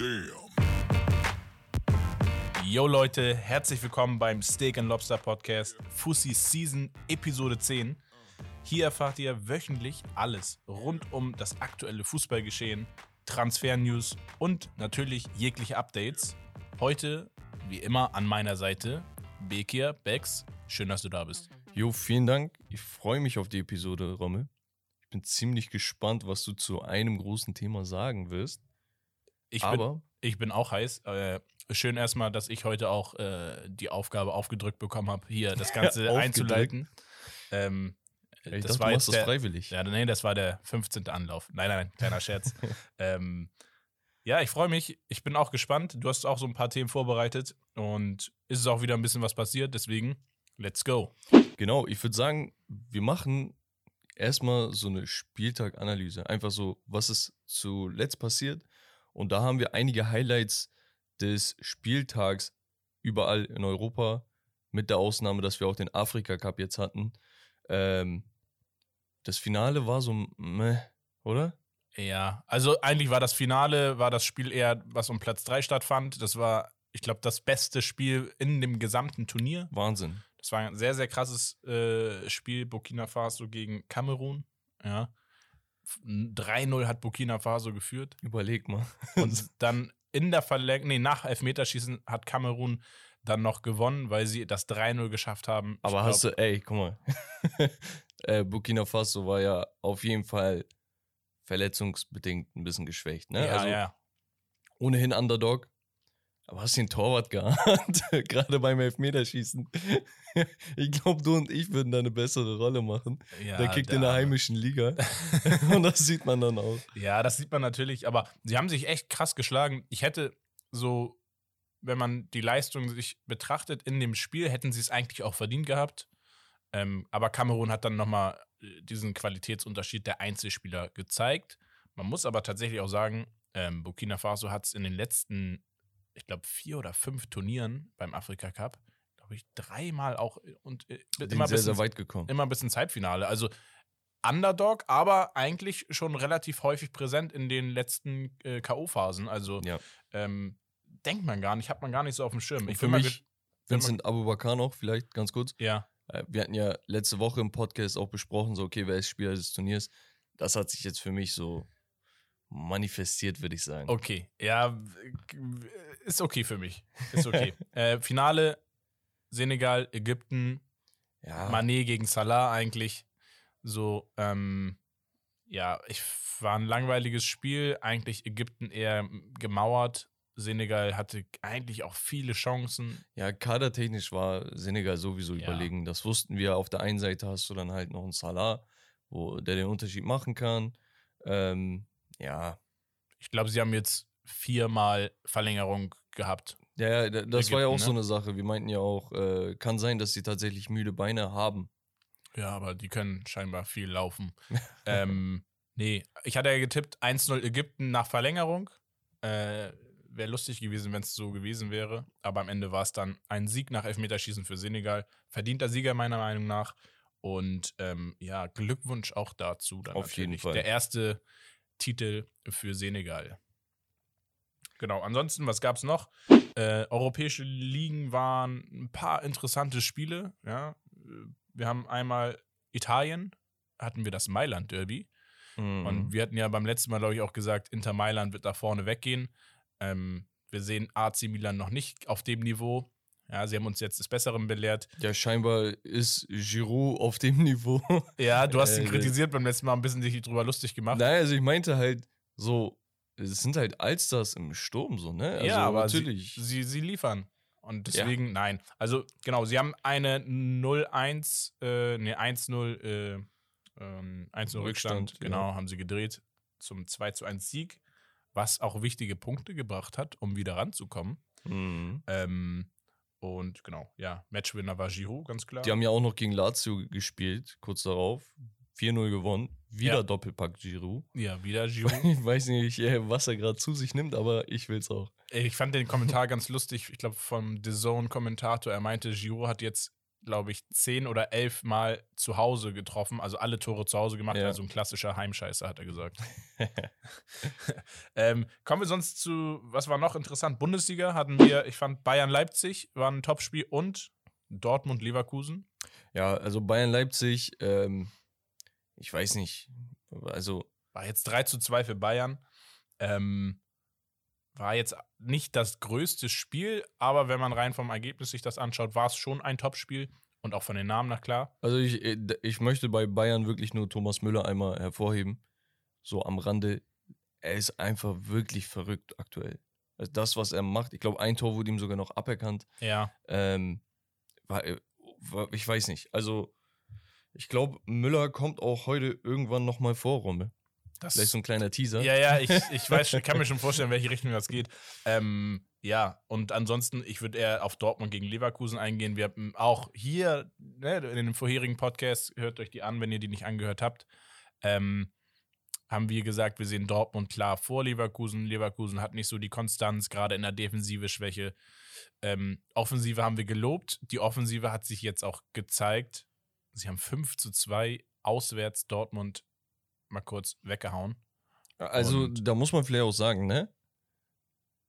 Damn. Yo Leute, herzlich willkommen beim Steak and Lobster Podcast Fussi Season Episode 10. Hier erfahrt ihr wöchentlich alles rund um das aktuelle Fußballgeschehen, Transfer-News und natürlich jegliche Updates. Heute, wie immer, an meiner Seite Bekir Bex. Schön, dass du da bist. Jo, vielen Dank. Ich freue mich auf die Episode, Rommel. Ich bin ziemlich gespannt, was du zu einem großen Thema sagen wirst. Ich bin, Aber ich bin auch heiß. Äh, schön erstmal, dass ich heute auch äh, die Aufgabe aufgedrückt bekommen habe, hier das Ganze einzuleiten. Ähm, ich das dachte, war du machst das der, freiwillig. Ja, nee, das war der 15. Anlauf. Nein, nein, kleiner Scherz. ähm, ja, ich freue mich. Ich bin auch gespannt. Du hast auch so ein paar Themen vorbereitet und ist es auch wieder ein bisschen was passiert. Deswegen, let's go. Genau, ich würde sagen, wir machen erstmal so eine Spieltaganalyse. Einfach so, was ist zuletzt passiert. Und da haben wir einige Highlights des Spieltags überall in Europa. Mit der Ausnahme, dass wir auch den Afrika Cup jetzt hatten. Ähm, das Finale war so, meh, oder? Ja, also eigentlich war das Finale, war das Spiel eher, was um Platz 3 stattfand. Das war, ich glaube, das beste Spiel in dem gesamten Turnier. Wahnsinn. Das war ein sehr, sehr krasses äh, Spiel, Burkina Faso gegen Kamerun. Ja. 3-0 hat Burkina Faso geführt. Überleg mal. Und dann in der Verlängerung, nee, nach Elfmeterschießen hat Kamerun dann noch gewonnen, weil sie das 3-0 geschafft haben. Ich Aber glaub, hast du, ey, guck mal. äh, Burkina Faso war ja auf jeden Fall verletzungsbedingt ein bisschen geschwächt, ne? Ja, also ja. ohnehin Underdog. Aber hast den Torwart geahnt, gerade beim Elfmeterschießen. ich glaube, du und ich würden da eine bessere Rolle machen. ja der kickt in der heimischen Liga. und das sieht man dann auch. Ja, das sieht man natürlich, aber sie haben sich echt krass geschlagen. Ich hätte so, wenn man die Leistung sich betrachtet in dem Spiel, hätten sie es eigentlich auch verdient gehabt. Ähm, aber Kamerun hat dann nochmal diesen Qualitätsunterschied der Einzelspieler gezeigt. Man muss aber tatsächlich auch sagen, ähm, Burkina Faso hat es in den letzten, ich glaube, vier oder fünf Turnieren beim Afrika Cup, glaube ich, dreimal auch und äh, immer sehr, bis sehr ins- weit gekommen. immer bis ins Halbfinale. Also Underdog, aber eigentlich schon relativ häufig präsent in den letzten äh, K.O.-Phasen. Also Ja. ähm, denkt man gar nicht, hat man gar nicht so auf dem Schirm. Ich für mich, Vincent Abubakar noch, vielleicht ganz kurz. ja, Äh, Wir hatten ja letzte Woche im Podcast auch besprochen, so, okay, wer ist Spieler des Turniers? Das hat sich jetzt für mich so manifestiert, würde ich sagen. okay. Ja, ist okay für mich. Ist okay. äh, Finale Senegal, Ägypten, Ja, Mané gegen Salah eigentlich. So, ähm, ja, ich war ein langweiliges Spiel. Eigentlich Ägypten eher gemauert. Senegal hatte eigentlich auch viele Chancen. Ja, kadertechnisch war Senegal sowieso Ja. überlegen. Das wussten wir. Auf der einen Seite hast du dann halt noch einen Salah, wo der den Unterschied machen kann. Ähm, ja, Ich glaube, sie haben jetzt viermal Verlängerung gehabt. ja, ja, da- das war ja auch Ägypten, so ne? eine Sache. Wir meinten ja auch, äh, kann sein, dass sie tatsächlich müde Beine haben. Ja, aber die können scheinbar viel laufen. ähm, nee, ich hatte ja getippt 1-0 Ägypten nach Verlängerung. Äh, Wäre lustig gewesen, wenn es so gewesen wäre. Aber am Ende war es dann ein Sieg nach Elfmeterschießen für Senegal. Verdienter Sieger meiner Meinung nach. Und ähm, ja, Glückwunsch auch dazu. Auf jeden natürlich. Fall. Der erste Titel für Senegal. Genau, ansonsten, was gab es noch? Äh, europäische Ligen waren ein paar interessante Spiele. Ja. Wir haben einmal Italien, hatten wir das Mailand-Derby. Mhm. Und wir hatten ja beim letzten Mal, glaube ich, auch gesagt, Inter Mailand wird da vorne weggehen. Ähm, wir sehen AC Milan noch nicht auf dem Niveau. Ja, sie haben uns jetzt des Besseren belehrt. ja, scheinbar ist Giroud auf dem Niveau. Ja, du hast ihn Äh, kritisiert beim letzten Mal, ein bisschen sich drüber lustig gemacht. Nein, also ich meinte halt so, es sind halt Allstars im Sturm so, ne? Also ja, aber natürlich. Sie, sie, sie liefern. Und deswegen, nein. Also, genau, sie haben eine 0-1, äh, ne, 1-0, äh, ähm, 1-0 Rückstand, Rückstand, genau, haben sie gedreht zum 2-1 Sieg, was auch wichtige Punkte gebracht hat, um wieder ranzukommen. Mhm. Ähm, und genau, ja, Matchwinner war Giroud, ganz klar. Die haben ja auch noch gegen Lazio gespielt, kurz darauf. 4-0 gewonnen. Wieder Ja. Doppelpack Giroud. ja, wieder Giroud. Ich weiß nicht, äh, was er gerade zu sich nimmt, aber ich will's auch. ich fand den Kommentar ganz lustig, ich glaube vom The Zone-Kommentator, er meinte, Giroud hat jetzt glaube ich, zehn oder elf Mal zu Hause getroffen, also alle Tore zu Hause gemacht, Ja. also ein klassischer Heimscheißer, hat er gesagt. Ähm, kommen wir sonst zu, was war noch interessant? Bundesliga hatten wir, ich fand Bayern-Leipzig war ein Topspiel und Dortmund-Leverkusen. Ja, also Bayern-Leipzig, ähm, ich weiß nicht, also War jetzt 3 zu 2 für Bayern. Ähm, war jetzt nicht das größte Spiel, aber wenn man rein vom Ergebnis sich das anschaut, war es schon ein Topspiel und auch von den Namen nach klar. Also ich, äh, ich möchte bei Bayern wirklich nur Thomas Müller einmal hervorheben. So am Rande. Er ist einfach wirklich verrückt aktuell. Also das, was er macht, ich glaube, ein Tor wurde ihm sogar noch aberkannt. Ja. Ähm, war, äh, war, ich weiß nicht. Also ich glaube, Müller kommt auch heute irgendwann nochmal vor, Rommel. Das, Vielleicht so ein kleiner Teaser. ja, ja, ich, ich weiß, ich kann mir schon vorstellen, in welche Richtung das geht. Ähm, ja, und ansonsten, ich würde eher auf Dortmund gegen Leverkusen eingehen. Wir haben auch hier ne, in dem vorherigen Podcast, hört euch die an, wenn ihr die nicht angehört habt, ähm, haben wir gesagt, wir sehen Dortmund klar vor Leverkusen. Leverkusen hat nicht so die Konstanz, gerade in der Defensive Schwäche. Ähm, Offensive haben wir gelobt. Die Offensive hat sich jetzt auch gezeigt. Sie haben 5 zu 2 auswärts Dortmund mal kurz weggehauen. Also Und- da muss man vielleicht auch sagen, ne?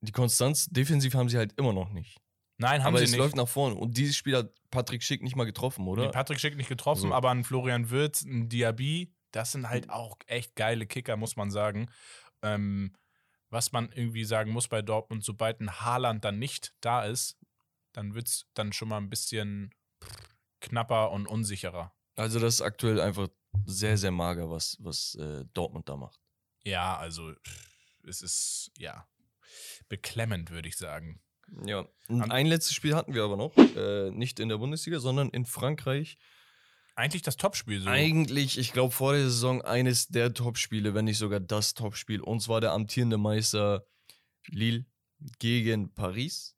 Die Konstanz defensiv haben sie halt immer noch nicht. Nein, haben Aber sie es nicht. läuft nach vorne. Und dieses Spiel hat Patrick Schick nicht mal getroffen, oder? Nee, Patrick Schick nicht getroffen, So. aber ein Florian Wirtz, ein Diaby, das sind halt auch echt geile Kicker, muss man sagen. Ähm, was man irgendwie sagen muss bei Dortmund, sobald ein Haaland dann nicht da ist, dann wird es dann schon mal ein bisschen knapper und unsicherer. Also das ist aktuell einfach sehr, sehr mager, was, was äh, Dortmund da macht. Ja, also es ist, ja, beklemmend, würde ich sagen. Ja. Und ein letztes Spiel hatten wir aber noch. Äh, nicht in der Bundesliga, sondern in Frankreich. Eigentlich das Topspiel so. Eigentlich, ich glaube, vor der Saison eines der Topspiele, wenn nicht sogar das Topspiel. Und zwar der amtierende Meister Lille gegen Paris.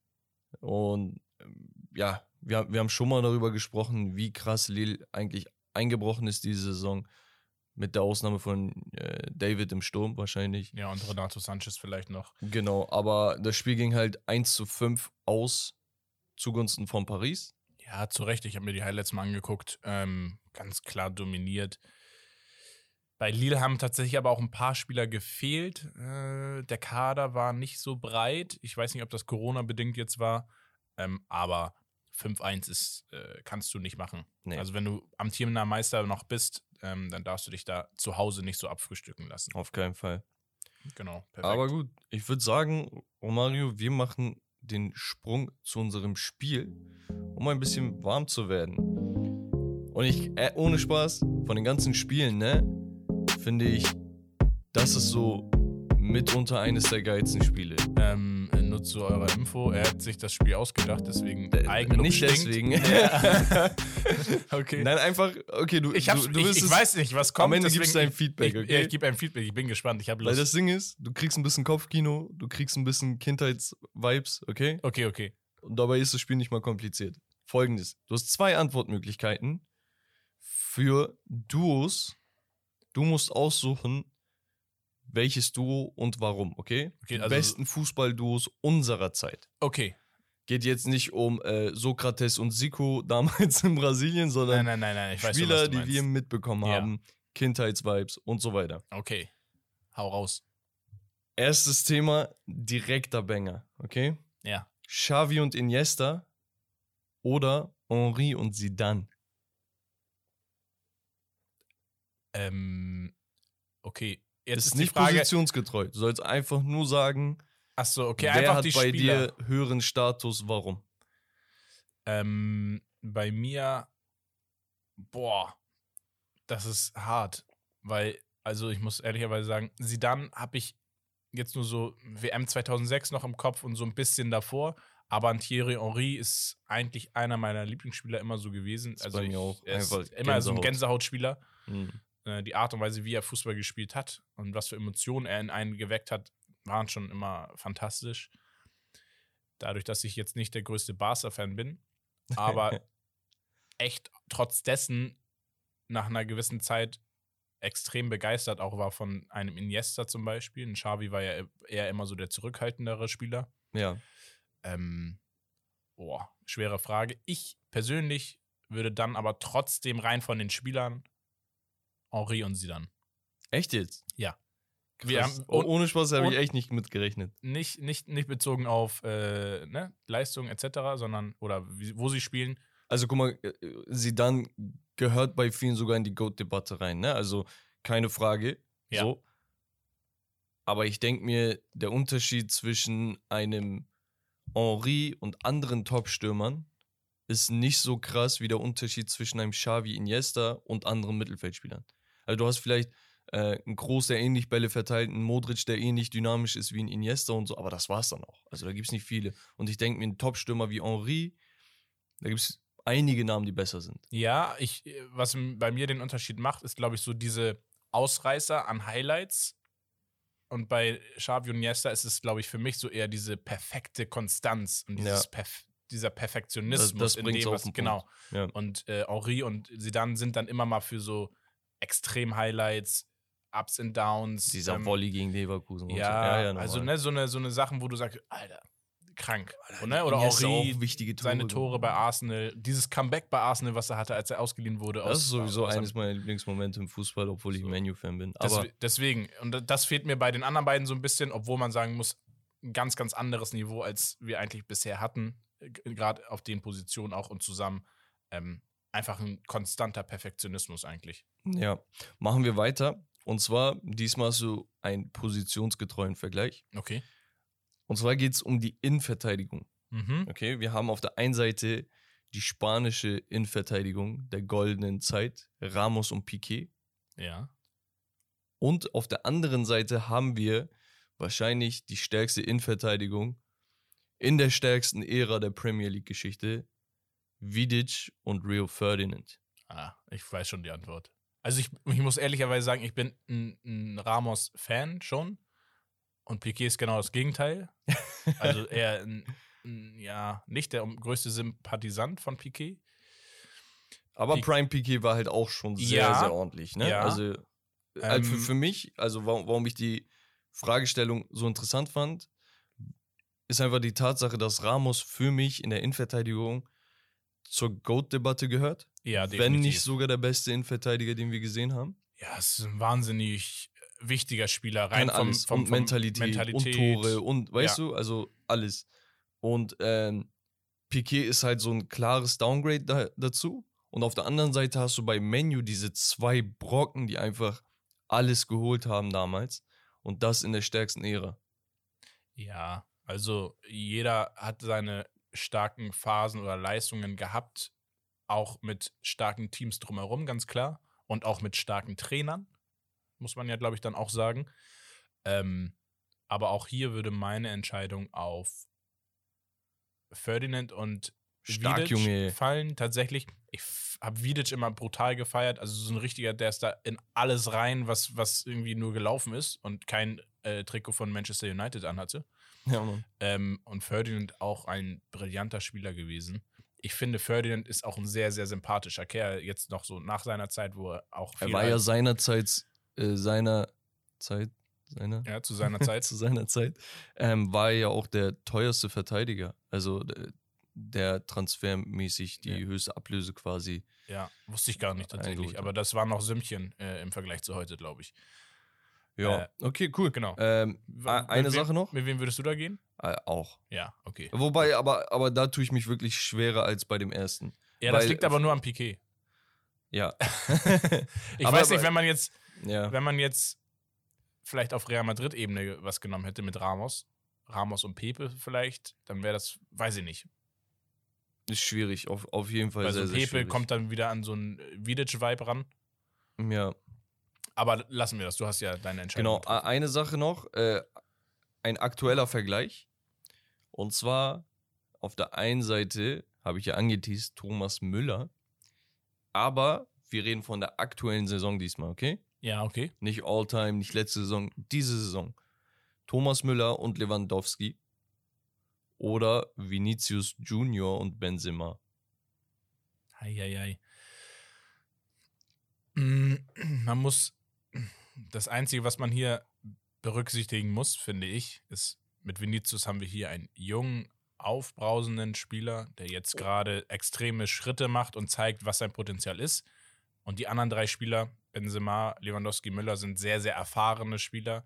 Und ähm, ja, wir, wir haben schon mal darüber gesprochen, wie krass Lille eigentlich eingebrochen ist diese Saison. Mit der Ausnahme von äh, David im Sturm wahrscheinlich. ja, und Renato Sanchez vielleicht noch. Genau, aber das Spiel ging halt 1 zu 5 aus zugunsten von Paris. Ja, zu Recht. Ich habe mir die Highlights mal angeguckt. Ähm, ganz klar dominiert. Bei Lille haben tatsächlich aber auch ein paar Spieler gefehlt. Äh, der Kader war nicht so breit. Ich weiß nicht, ob das Corona-bedingt jetzt war. Ähm, aber 5-1 ist, äh, kannst du nicht machen. Nee. Also, wenn du amtierender Meister noch bist, ähm, dann darfst du dich da zu Hause nicht so abfrühstücken lassen. Auf keinen Fall. Genau, perfekt. Aber gut, ich würde sagen, Romario, wir machen den Sprung zu unserem Spiel, um ein bisschen warm zu werden. Und ich, äh, ohne Spaß, von den ganzen Spielen, ne, finde ich, das ist so mitunter eines der geilsten Spiele. Ähm, zu eurer Info, er hat sich das Spiel ausgedacht, deswegen Äh, Eigenlob nicht stinkt. deswegen. Ja. okay. Nein, einfach, okay, du, Ich, hab's, du, du ich, ich weiß nicht, was kommt. Am Ende gibst du ein ich- Feedback, ich, okay? Ja, ich gebe ein Feedback. Ich bin gespannt. Ich habe Weil Lust. das Ding ist, du kriegst ein bisschen Kopfkino, du kriegst ein bisschen Kindheitsvibes, okay? okay, okay. Und dabei ist das Spiel nicht mal kompliziert. Folgendes: Du hast zwei Antwortmöglichkeiten für Duos. Du musst aussuchen, welches Duo und warum, okay? Okay, Die also- besten Fußballduos unserer Zeit. Okay. Geht jetzt nicht um äh, Sokrates und Siko damals in Brasilien, sondern nein, nein, nein. Schon, Spieler, du die wir mitbekommen Ja. haben, Kindheitsvibes und so weiter. Okay. Hau raus. Erstes Thema, direkter Banger, okay? Ja. Xavi und Iniesta oder Henri und Zidane. Ähm, okay. Jetzt Das ist, ist nicht Frage. positionsgetreu. Du sollst einfach nur sagen, Achso, okay, wer einfach hat die bei Spieler. dir höheren Status, warum? Ähm, bei mir, boah, das ist hart, weil, also ich muss ehrlicherweise sagen, Sidan habe ich jetzt nur so WM 2006 noch im Kopf und so ein bisschen davor, aber Thierry Henry ist eigentlich einer meiner Lieblingsspieler immer so gewesen. Ist Also ich, auch er ist einfach immer so ein Gänsehaut. Gänsehautspieler. Hm. Äh, die Art und Weise, wie er Fußball gespielt hat und was für Emotionen er in einen geweckt hat, waren schon immer fantastisch. Dadurch, dass ich jetzt nicht der größte Barca-Fan bin, aber echt trotz dessen nach einer gewissen Zeit extrem begeistert auch war von einem Iniesta zum Beispiel. Ein Xavi war ja eher immer so der zurückhaltendere Spieler. Ja. Ähm, boah, schwere Frage. Ich persönlich würde dann aber trotzdem rein von den Spielern Henri und Sidan. Echt jetzt? Ja. Haben- Oh, ohne Spaß habe ich echt nicht mitgerechnet. nicht, nicht, nicht bezogen auf äh, ne, Leistung etc., sondern oder wie, wo sie spielen. Also guck mal, sie dann gehört bei vielen sogar in die GOAT-Debatte rein, ne? Also keine Frage. Ja. So. Aber ich denke mir, der Unterschied zwischen einem Henri und anderen Top-Stürmern ist nicht so krass wie der Unterschied zwischen einem Xavi Iniesta und anderen Mittelfeldspielern. Also du hast vielleicht äh, einen Groß, der ähnlich Bälle verteilt, einen Modric, der ähnlich dynamisch ist wie ein Iniesta und so, aber das war's dann auch. Also da gibt es nicht viele. Und ich denke mir, ein Top-Stürmer wie Henri, da gibt es einige Namen, die besser sind. Ja, ich, äh, was bei mir den Unterschied macht, ist, glaube ich, so diese Ausreißer an Highlights. Und bei Xavi und Iniesta ist es, glaube ich, für mich so eher diese perfekte Konstanz und dieses Ja. Perf dieser Perfektionismus Das- das in dem, was, genau. Ja. Und äh, Henri und Zidane sind dann immer mal für so Extrem-Highlights, Ups and Downs. Dieser ähm, Volley gegen Leverkusen. Ja, so. also normal. ne, so eine, so eine Sachen, wo du sagst, Alter, krank. Und, ne? Oder auch wichtige Tore seine Tore bei. Arsenal, dieses Comeback bei Arsenal, was er hatte, als er ausgeliehen wurde. Das aus- ist sowieso aus- eines meiner Lieblingsmomente im Fußball, obwohl ich So. Menu-Fan bin. Aber deswegen, und das fehlt mir bei den anderen beiden so ein bisschen, obwohl man sagen muss, ein ganz, ganz anderes Niveau, als wir eigentlich bisher hatten, gerade auf den Positionen auch und zusammen. Ähm, einfach ein konstanter Perfektionismus eigentlich. ja, machen wir weiter. Und zwar diesmal so einen positionsgetreuen Vergleich. Okay. Und zwar geht es um die Innenverteidigung. Mhm. Okay, wir haben auf der einen Seite die spanische Innenverteidigung der goldenen Zeit, Ramos und Piquet. Ja. Und auf der anderen Seite haben wir wahrscheinlich die stärkste Innenverteidigung in der stärksten Ära der Premier League-Geschichte, Vidic und Rio Ferdinand. Ah, ich weiß schon die Antwort. Also ich, ich muss ehrlicherweise sagen, ich bin ein, ein Ramos-Fan schon. Und Piquet ist genau das Gegenteil. Also eher ein, ein, ja, nicht der größte Sympathisant von Piquet. Aber Pique- Prime Piquet war halt auch schon sehr, Ja, sehr ordentlich. Ne? ja. Also äh, für, Ähm, für mich, also warum, warum ich die Fragestellung so interessant fand, ist einfach die Tatsache, dass Ramos für mich in der Innenverteidigung zur GOAT-Debatte gehört. Ja, wenn definitiv. nicht sogar der beste Innenverteidiger, den wir gesehen haben. Ja, es ist ein wahnsinnig wichtiger Spieler. Kann Rein vom, alles. vom, und vom Mentalität, Mentalität. und Tore und weißt Ja. du, also alles. Und ähm, Piquet ist halt so ein klares Downgrade da, dazu. Und auf der anderen Seite hast du bei Menu diese zwei Brocken, die einfach alles geholt haben damals. Und das in der stärksten Ära. Ja, also jeder hat seine starken Phasen oder Leistungen gehabt, auch mit starken Teams drumherum, ganz klar. Und auch mit starken Trainern, muss man ja, glaube ich, dann auch sagen. Ähm, aber auch hier würde meine Entscheidung auf Ferdinand und Stark, Vidic Junge. fallen. Tatsächlich, ich habe Vidic immer brutal gefeiert. Also so ein richtiger, der ist da in alles rein, was, was irgendwie nur gelaufen ist und kein äh, Trikot von Manchester United anhatte. Ja. Ähm, und Ferdinand auch ein brillanter Spieler gewesen. Ich finde, Ferdinand ist auch ein sehr, sehr sympathischer Kerl. Jetzt noch so nach seiner Zeit, wo er auch Er viel war ja seinerzeit, äh, seiner Zeit, seiner, ja, zu seiner Zeit. zu seiner Zeit, ähm, war er ja auch der teuerste Verteidiger. Also der transfermäßig die Ja. höchste Ablöse quasi. ja, wusste ich gar nicht tatsächlich. Aber das war noch Sümmchen äh, im Vergleich zu heute, glaube ich. Ja, Äh, okay, cool. genau. Ähm, eine wem- Sache noch? Mit wem würdest du da gehen? Äh, auch. Ja, okay. Wobei, aber, aber da tue ich mich wirklich schwerer als bei dem ersten. Ja, das Weil- liegt aber nur am Piquet. Ja. Ich Aber- weiß nicht, wenn man jetzt, ja. wenn man jetzt vielleicht auf Real Madrid-Ebene was genommen hätte mit Ramos, Ramos und Pepe vielleicht, dann wäre das, weiß ich nicht. Ist schwierig, auf, auf jeden Fall Weil sehr, so sehr Pepe schwierig. kommt dann wieder an so einen Vidic-Vibe ran. Ja, Aber lassen wir das, du hast ja deine genau. Entscheidung. A- Eine Sache noch, äh, ein aktueller Vergleich. Und zwar auf der einen Seite habe ich ja angeteased Thomas Müller, aber wir reden von der aktuellen Saison diesmal, okay? Ja, okay. Nicht All-Time, nicht letzte Saison, diese Saison. Thomas Müller und Lewandowski oder Vinicius Junior und Benzema. Eieiei. Mm, Man muss, das Einzige, was man hier berücksichtigen muss, finde ich, ist, mit Vinicius haben wir hier einen jungen, aufbrausenden Spieler, der jetzt gerade extreme Schritte macht und zeigt, was sein Potenzial ist. Und die anderen drei Spieler, Benzema, Lewandowski, Müller, sind sehr, sehr erfahrene Spieler,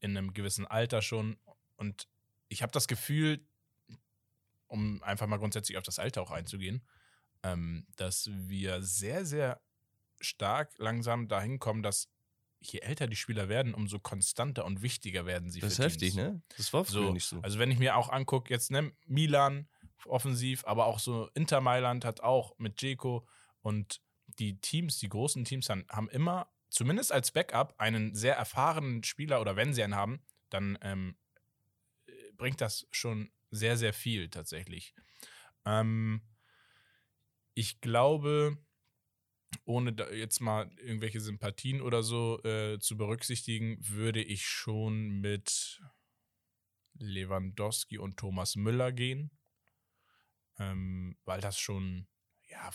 in einem gewissen Alter schon. Und ich habe das Gefühl, um einfach mal grundsätzlich auf das Alter auch einzugehen, ähm, dass wir sehr, sehr stark langsam dahin kommen, dass je älter die Spieler werden, umso konstanter und wichtiger werden sie. Das ist heftig, Teams. ne? Das war früher So, nicht so. Also wenn ich mir auch angucke, jetzt ne, Milan offensiv, aber auch so Inter Mailand hat auch mit Dzeko und die Teams, die großen Teams haben, immer, zumindest als Backup, einen sehr erfahrenen Spieler oder wenn sie einen haben, dann ähm, äh, bringt das schon sehr, sehr viel tatsächlich. Ähm, ich glaube, ohne jetzt mal irgendwelche Sympathien oder so äh, zu berücksichtigen, würde ich schon mit Lewandowski und Thomas Müller gehen, ähm, weil das schon ja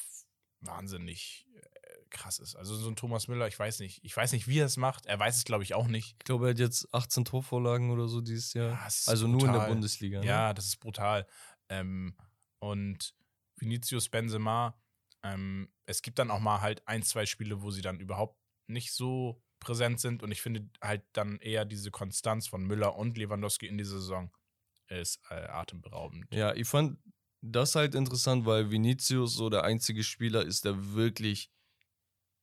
wahnsinnig äh, krass ist. Also so ein Thomas Müller, ich weiß nicht, ich weiß nicht, wie er es macht. Er weiß es, glaube ich, auch nicht. Ich glaube, er hat jetzt 18 Torvorlagen oder so dieses Jahr. Ja, also nur in der brutal. Bundesliga. Ne? Ja, das ist brutal. Ähm, und Vinicius Benzema, ähm, es gibt dann auch mal halt ein, zwei Spiele, wo sie dann überhaupt nicht so präsent sind. Und ich finde halt dann eher diese Konstanz von Müller und Lewandowski in dieser Saison ist äh, atemberaubend. Ja, ich fand das halt interessant, weil Vinicius so der einzige Spieler ist, der wirklich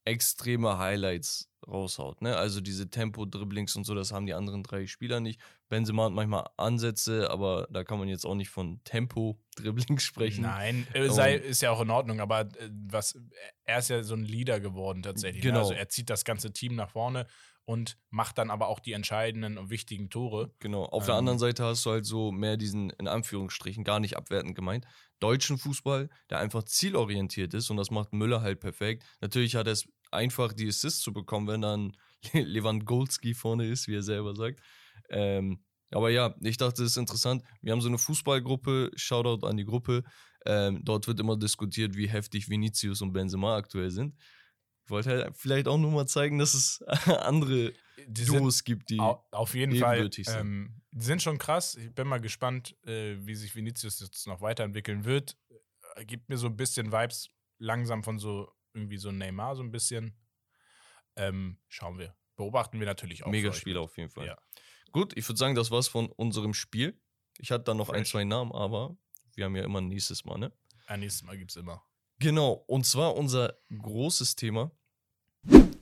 extreme Highlights raushaut. Ne? Also diese Tempo-Dribblings und so, das haben die anderen drei Spieler nicht. Benzema hat manchmal Ansätze, aber da kann man jetzt auch nicht von Tempo-Dribblings sprechen. Nein, äh, sei, ist ja auch in Ordnung, aber äh, was, er ist ja so ein Leader geworden tatsächlich. Ne? Genau. Also er zieht das ganze Team nach vorne und macht dann aber auch die entscheidenden und wichtigen Tore. Genau. Auf der Ähm. anderen Seite hast du halt so mehr diesen, in Anführungsstrichen, gar nicht abwertend gemeint, deutschen Fußball, der einfach zielorientiert ist und das macht Müller halt perfekt. Natürlich hat er es einfach, die Assists zu bekommen, wenn dann Lewandowski vorne ist, wie er selber sagt. Ähm, aber ja, ich dachte, das ist interessant. Wir haben so eine Fußballgruppe, Shoutout an die Gruppe. Ähm, dort wird immer diskutiert, wie heftig Vinicius und Benzema aktuell sind. Ich wollte halt vielleicht auch nur mal zeigen, dass es andere Die sind- Duos gibt, die. Au- Auf jeden Fall. sind. Ähm, die sind schon krass. Ich bin mal gespannt, äh, wie sich Vinicius jetzt noch weiterentwickeln wird. Äh, Gibt mir so ein bisschen Vibes langsam von so irgendwie so Neymar so ein bisschen. Ähm, schauen wir. Beobachten wir natürlich auch. Mega Spiel auf jeden Fall. Ja. Gut, ich würde sagen, das war's von unserem Spiel. Ich hatte da noch ein, Fresh. zwei Namen, aber wir haben ja immer ein nächstes Mal, ne? Ein nächstes Mal gibt es immer. Genau, und zwar unser großes Thema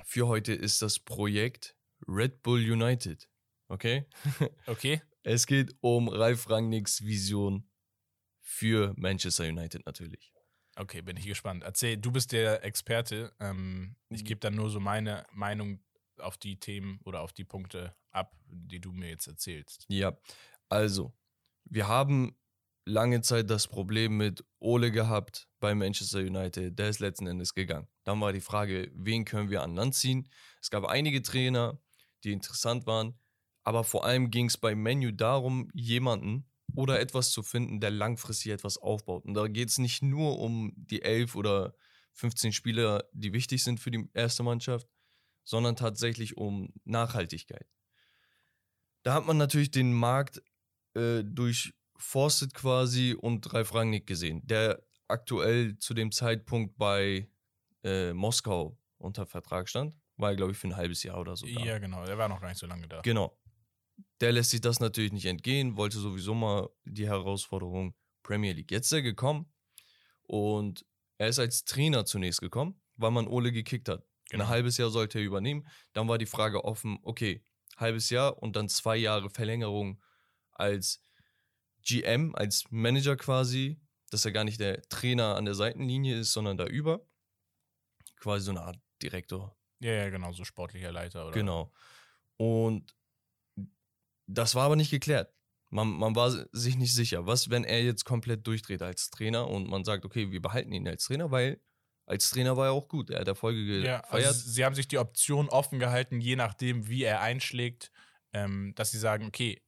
für heute ist das Projekt Red Bull United. Okay? Okay. Es geht um Ralf Rangnicks Vision für Manchester United natürlich. Okay, bin ich gespannt. Erzähl, du bist der Experte. Ähm, ich Mhm. gebe dann nur so meine Meinung auf die Themen oder auf die Punkte ab, die du mir jetzt erzählst. Ja, also, wir haben lange Zeit das Problem mit Ole gehabt bei Manchester United. Der ist letzten Endes gegangen. Dann war die Frage, wen können wir an Land ziehen? Es gab einige Trainer, die interessant waren, aber vor allem ging es bei Menu darum, jemanden oder etwas zu finden, der langfristig etwas aufbaut. Und da geht es nicht nur um die elf oder 15 Spieler, die wichtig sind für die erste Mannschaft, sondern tatsächlich um Nachhaltigkeit. Da hat man natürlich den Markt äh, durchforstet quasi und Ralf Rangnick gesehen, der aktuell zu dem Zeitpunkt bei äh, Moskau unter Vertrag stand. War, glaube ich, für ein halbes Jahr oder so. da. Ja, genau. Der war noch gar nicht so lange da. Genau. Der lässt sich das natürlich nicht entgehen, wollte sowieso mal die Herausforderung Premier League. Jetzt ist er gekommen und er ist als Trainer zunächst gekommen, weil man Ole gekickt hat. Genau. Ein halbes Jahr sollte er übernehmen. Dann war die Frage offen, okay, halbes Jahr und dann zwei Jahre Verlängerung als GM, als Manager quasi, dass er gar nicht der Trainer an der Seitenlinie ist, sondern da über. Quasi so eine Art Direktor. Ja, ja, genau, so sportlicher Leiter oder. Genau. Und das war aber nicht geklärt. Man, man war sich nicht sicher, was, wenn er jetzt komplett durchdreht als Trainer und man sagt, okay, wir behalten ihn als Trainer, weil als Trainer war er auch gut. Er hat Erfolge Ja, gefeiert. also sie haben sich die Option offen gehalten, je nachdem, wie er einschlägt, ähm, dass sie sagen, okay,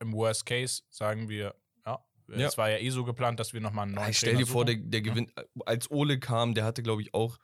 im Worst Case sagen wir, ja, Ja. es war ja eh so geplant, dass wir nochmal einen neuen ich stell dir vor, der, der gewinnt, als Ole kam, der hatte, glaube ich, auch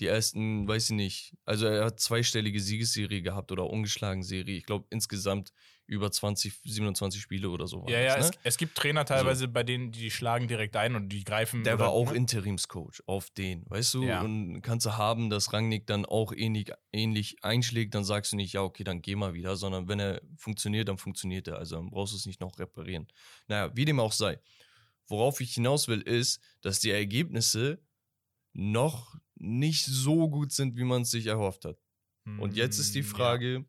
die ersten, weiß ich nicht, also er hat zweistellige Siegesserie gehabt oder ungeschlagen Serie. Ich glaube insgesamt über 20, 27 Spiele oder so. Ja, ja, das, es, ne? es gibt Trainer teilweise, bei denen die schlagen direkt ein und die greifen. Der oder, war auch ne? Interimscoach auf den, weißt du? Ja. Und kannst du haben, dass Rangnick dann auch ähnlich, ähnlich einschlägt, dann sagst du nicht, ja, okay, dann geh mal wieder, sondern wenn er funktioniert, dann funktioniert er. Also dann brauchst du es nicht noch reparieren. Naja, wie dem auch sei. Worauf ich hinaus will, ist, dass die Ergebnisse noch nicht so gut sind, wie man es sich erhofft hat. Und jetzt ist die Mm, Frage,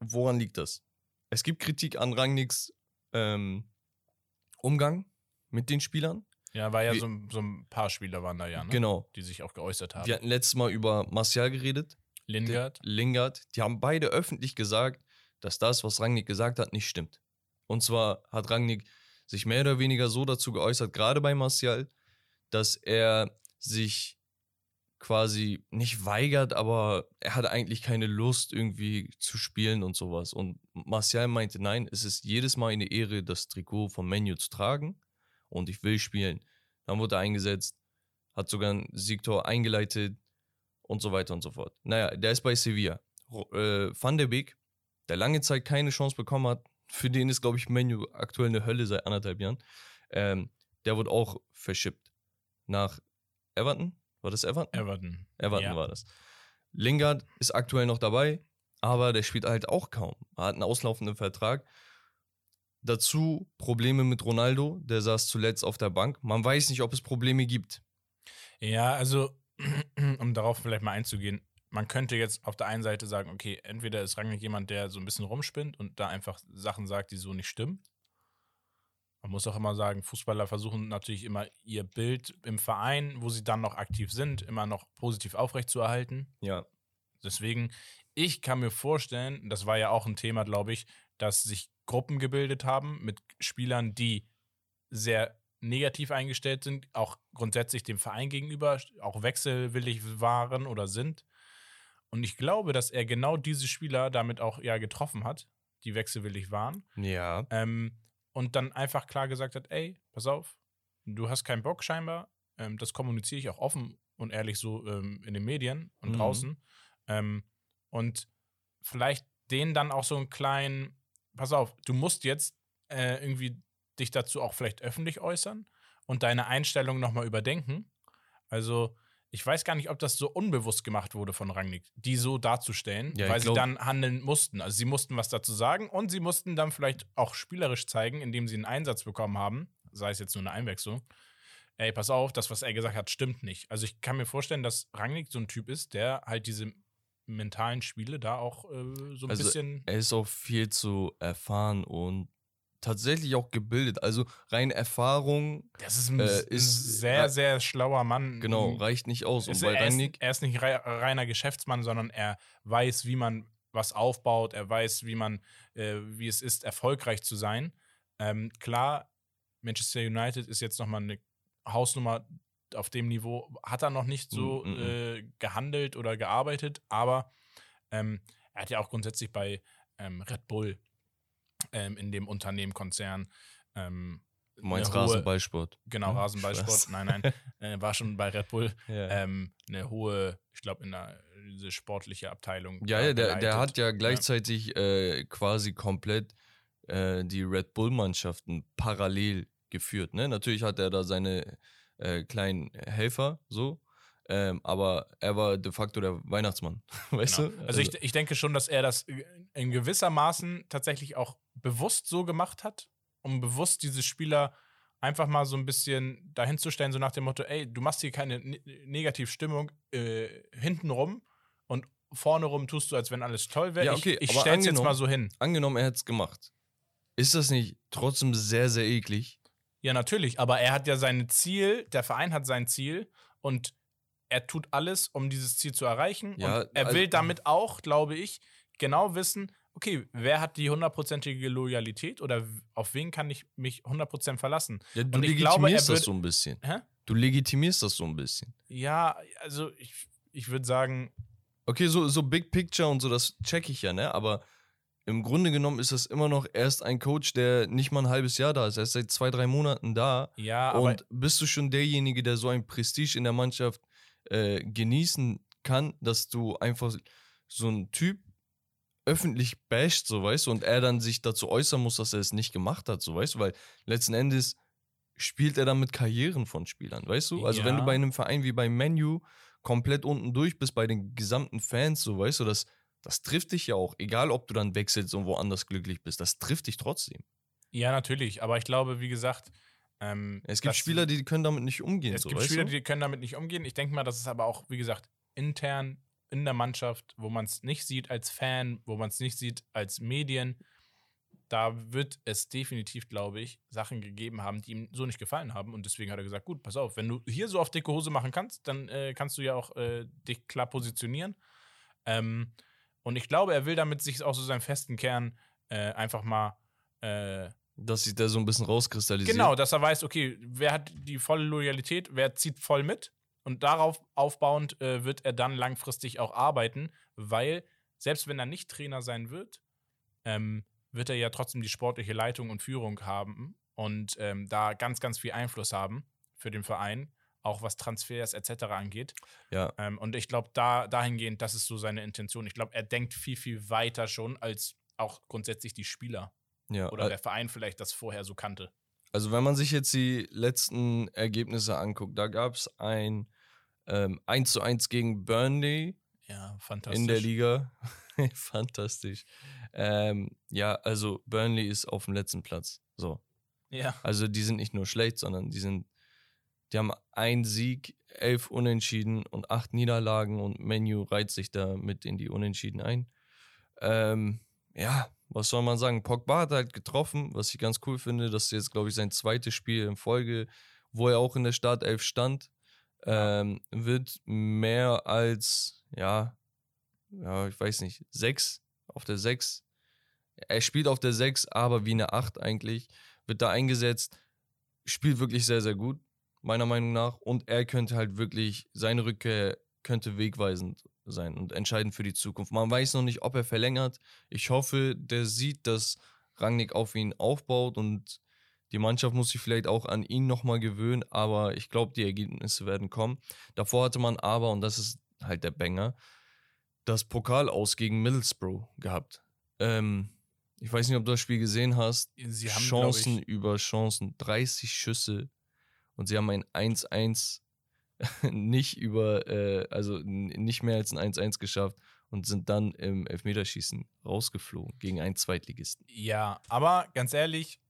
woran liegt das? Es gibt Kritik an Rangnicks ähm, Umgang mit den Spielern. Ja, war ja Wie- so, so ein paar Spieler waren da ja, ne? Genau. Die sich auch geäußert haben. Wir hatten letztes Mal über Martial geredet. Lingard. Lingard. Die haben beide öffentlich gesagt, dass das, was Rangnick gesagt hat, nicht stimmt. Und zwar hat Rangnick sich mehr oder weniger so dazu geäußert, gerade bei Martial, dass er sich quasi nicht weigert, aber er hat eigentlich keine Lust, irgendwie zu spielen und sowas. Und Martial meinte, nein, es ist jedes Mal eine Ehre, das Trikot von Menu zu tragen und ich will spielen. Dann wurde er eingesetzt, hat sogar ein Siegtor eingeleitet und so weiter und so fort. Naja, der ist bei Sevilla. Äh, Van der Beek, der lange Zeit keine Chance bekommen hat, für den ist, glaube ich, Menu aktuell eine Hölle seit anderthalb Jahren. Ähm, der wurde auch verschippt nach Everton. War das Everton? Everton. Everton Ja. war das. Lingard ist aktuell noch dabei, aber der spielt halt auch kaum. Er hat einen auslaufenden Vertrag. Dazu Probleme mit Ronaldo, der saß zuletzt auf der Bank. Man weiß nicht, ob es Probleme gibt. Ja, also, um darauf vielleicht mal einzugehen, man könnte jetzt auf der einen Seite sagen, okay, entweder ist Rangnick jemand, der so ein bisschen rumspinnt und da einfach Sachen sagt, die so nicht stimmen. Man muss auch immer sagen, Fußballer versuchen natürlich immer ihr Bild im Verein, wo sie dann noch aktiv sind, immer noch positiv aufrechtzuerhalten. Ja. Deswegen, ich kann mir vorstellen, das war ja auch ein Thema, glaube ich, dass sich Gruppen gebildet haben mit Spielern, die sehr negativ eingestellt sind, auch grundsätzlich dem Verein gegenüber, auch wechselwillig waren oder sind. Und ich glaube, dass er genau diese Spieler damit auch ja getroffen hat, die wechselwillig waren. Ja. Ähm, und dann einfach klar gesagt hat, ey, pass auf, du hast keinen Bock scheinbar. Ähm, das kommuniziere ich auch offen und ehrlich so ähm, in den Medien und Mhm. draußen. Ähm, und vielleicht denen dann auch so einen kleinen, pass auf, du musst jetzt äh, irgendwie dich dazu auch vielleicht öffentlich äußern und deine Einstellung nochmal überdenken. Also ich weiß gar nicht, ob das so unbewusst gemacht wurde von Rangnick, die so darzustellen, Ja, weil sie glaub- dann handeln mussten. Also sie mussten was dazu sagen und sie mussten dann vielleicht auch spielerisch zeigen, indem sie einen Einsatz bekommen haben, sei es jetzt nur eine Einwechslung. Ey, pass auf, das, was er gesagt hat, stimmt nicht. Also ich kann mir vorstellen, dass Rangnick so ein Typ ist, der halt diese mentalen Spiele da auch äh, so ein Also, bisschen. Er ist auch viel zu erfahren und tatsächlich auch gebildet. Also rein Erfahrung, Das ist ein, äh, ist- sehr, sehr schlauer Mann. genau, Mhm. reicht nicht aus. Und Ist, er, ist, er ist nicht rei- reiner Geschäftsmann, sondern er weiß, wie man was aufbaut. Er weiß, wie man, äh, wie es ist, erfolgreich zu sein. Ähm, klar, Manchester United ist jetzt nochmal eine Hausnummer auf dem Niveau, hat er noch nicht so Mm, mm, mm. äh, gehandelt oder gearbeitet, aber ähm, er hat ja auch grundsätzlich bei ähm, Red Bull ähm, in dem Unternehmen, Konzern, ähm, du meinst Rasenballsport. Genau, Ja, Rasenballsport. Spaß. Nein, nein, äh, war schon bei Red Bull Ja. ähm, eine hohe, ich glaube, in der diese sportliche Abteilung. Ja, ja, der, der hat ja gleichzeitig äh, quasi komplett äh, die Red Bull-Mannschaften parallel geführt. Ne? Natürlich hat er da seine äh, kleinen Helfer, so, ähm, aber er war de facto der Weihnachtsmann, weißt Genau. du? Also ich, ich denke schon, dass er das in gewisser Maßen tatsächlich auch bewusst so gemacht hat, um bewusst diese Spieler einfach mal so ein bisschen dahin zu stellen, so nach dem Motto, ey, du machst hier keine ne Negativstimmung äh, hintenrum und vorne rum tust du, als wenn alles toll wäre. Ja, okay, ich ich aber stell's jetzt mal so hin. Angenommen, er hätte es gemacht. Ist das nicht trotzdem sehr, sehr eklig? Ja, natürlich, aber er hat ja sein Ziel, der Verein hat sein Ziel und er tut alles, um dieses Ziel zu erreichen. Ja, und er also- will damit auch, glaube ich, genau wissen, okay, wer hat die hundertprozentige Loyalität oder auf wen kann ich mich hundertprozentig verlassen? Ja, du Und ich legitimierst glaube, er das so ein bisschen. Hä? Du legitimierst das so ein bisschen. Ja, also ich, ich würde sagen, Okay, so, so Big Picture und so, das check ich ja, ne? Aber im Grunde genommen ist das immer noch erst ein Coach, der nicht mal ein halbes Jahr da ist. Er ist seit zwei, drei Monaten da. ja, aber Und bist du schon derjenige, der so ein Prestige in der Mannschaft äh, genießen kann, dass du einfach so ein Typ öffentlich basht, so weißt du, und er dann sich dazu äußern muss, dass er es nicht gemacht hat, so weißt du, weil letzten Endes spielt er dann mit Karrieren von Spielern, weißt du? Also wenn du Ja. bei einem Verein wie beim Menu komplett unten durch bist bei den gesamten Fans, so weißt du, das, das trifft dich ja auch, egal ob du dann wechselst und woanders glücklich bist, das trifft dich trotzdem. Ja, natürlich. Aber ich glaube, wie gesagt, ähm, Es gibt Spieler, die können damit nicht umgehen, Es so gibt Spieler, du? die können damit nicht umgehen. Ich denke mal, das ist aber auch, wie gesagt, intern in der Mannschaft, wo man es nicht sieht als Fan, wo man es nicht sieht als Medien. Da wird es definitiv, glaube ich, Sachen gegeben haben, die ihm so nicht gefallen haben. Und deswegen hat er gesagt: Gut, pass auf, wenn du hier so auf dicke Hose machen kannst, dann äh, kannst du ja auch äh, dich klar positionieren. Ähm, und ich glaube, er will damit sich auch so seinen festen Kern äh, einfach mal äh, Dass sich da so ein bisschen rauskristallisiert. Genau, dass er weiß, okay, wer hat die volle Loyalität, wer zieht voll mit. Und darauf aufbauend äh, wird er dann langfristig auch arbeiten, weil selbst wenn er nicht Trainer sein wird, ähm, wird er ja trotzdem die sportliche Leitung und Führung haben und ähm, da ganz, ganz viel Einfluss haben für den Verein, auch was Transfers etc. angeht. Ja, Ähm, und ich glaube, da, dahingehend, das ist so seine Intention. Ich glaube, er denkt viel, viel weiter schon als auch grundsätzlich die Spieler ja. oder der Verein vielleicht das vorher so kannte. Also wenn man sich jetzt die letzten Ergebnisse anguckt, da gab es ein ähm, 1 zu 1 gegen Burnley Ja, fantastisch. in der Liga. Fantastisch. Ähm, ja, also Burnley ist auf dem letzten Platz. So. Ja. Also die sind nicht nur schlecht, sondern die sind, die haben einen Sieg, elf Unentschieden und acht Niederlagen und Menu reiht sich da mit in die Unentschieden ein. Ähm, ja, was soll man sagen? Pogba hat halt getroffen, was ich ganz cool finde. Das ist jetzt, glaube ich, sein zweites Spiel in Folge, wo er auch in der Startelf stand. Ähm, wird mehr als, ja, ja, ich weiß nicht, sechs auf der sechs. Er spielt auf der sechs, aber wie eine acht eigentlich. Wird da eingesetzt, spielt wirklich sehr, sehr gut, meiner Meinung nach. Und er könnte halt wirklich, seine Rückkehr könnte wegweisend sein und entscheidend für die Zukunft. Man weiß noch nicht, ob er verlängert. Ich hoffe, der sieht, dass Rangnick auf ihn aufbaut und die Mannschaft muss sich vielleicht auch an ihn nochmal gewöhnen, aber ich glaube, die Ergebnisse werden kommen. Davor hatte man aber, und das ist halt der Banger, das Pokal aus gegen Middlesbrough gehabt. Ähm, ich weiß nicht, ob du das Spiel gesehen hast. Sie haben, Chancen über Chancen, 30 Schüsse und sie haben ein 1-1 nicht über, äh, also nicht mehr als ein 1-1 geschafft und sind dann im Elfmeterschießen rausgeflogen gegen einen Zweitligisten. Ja, aber ganz ehrlich,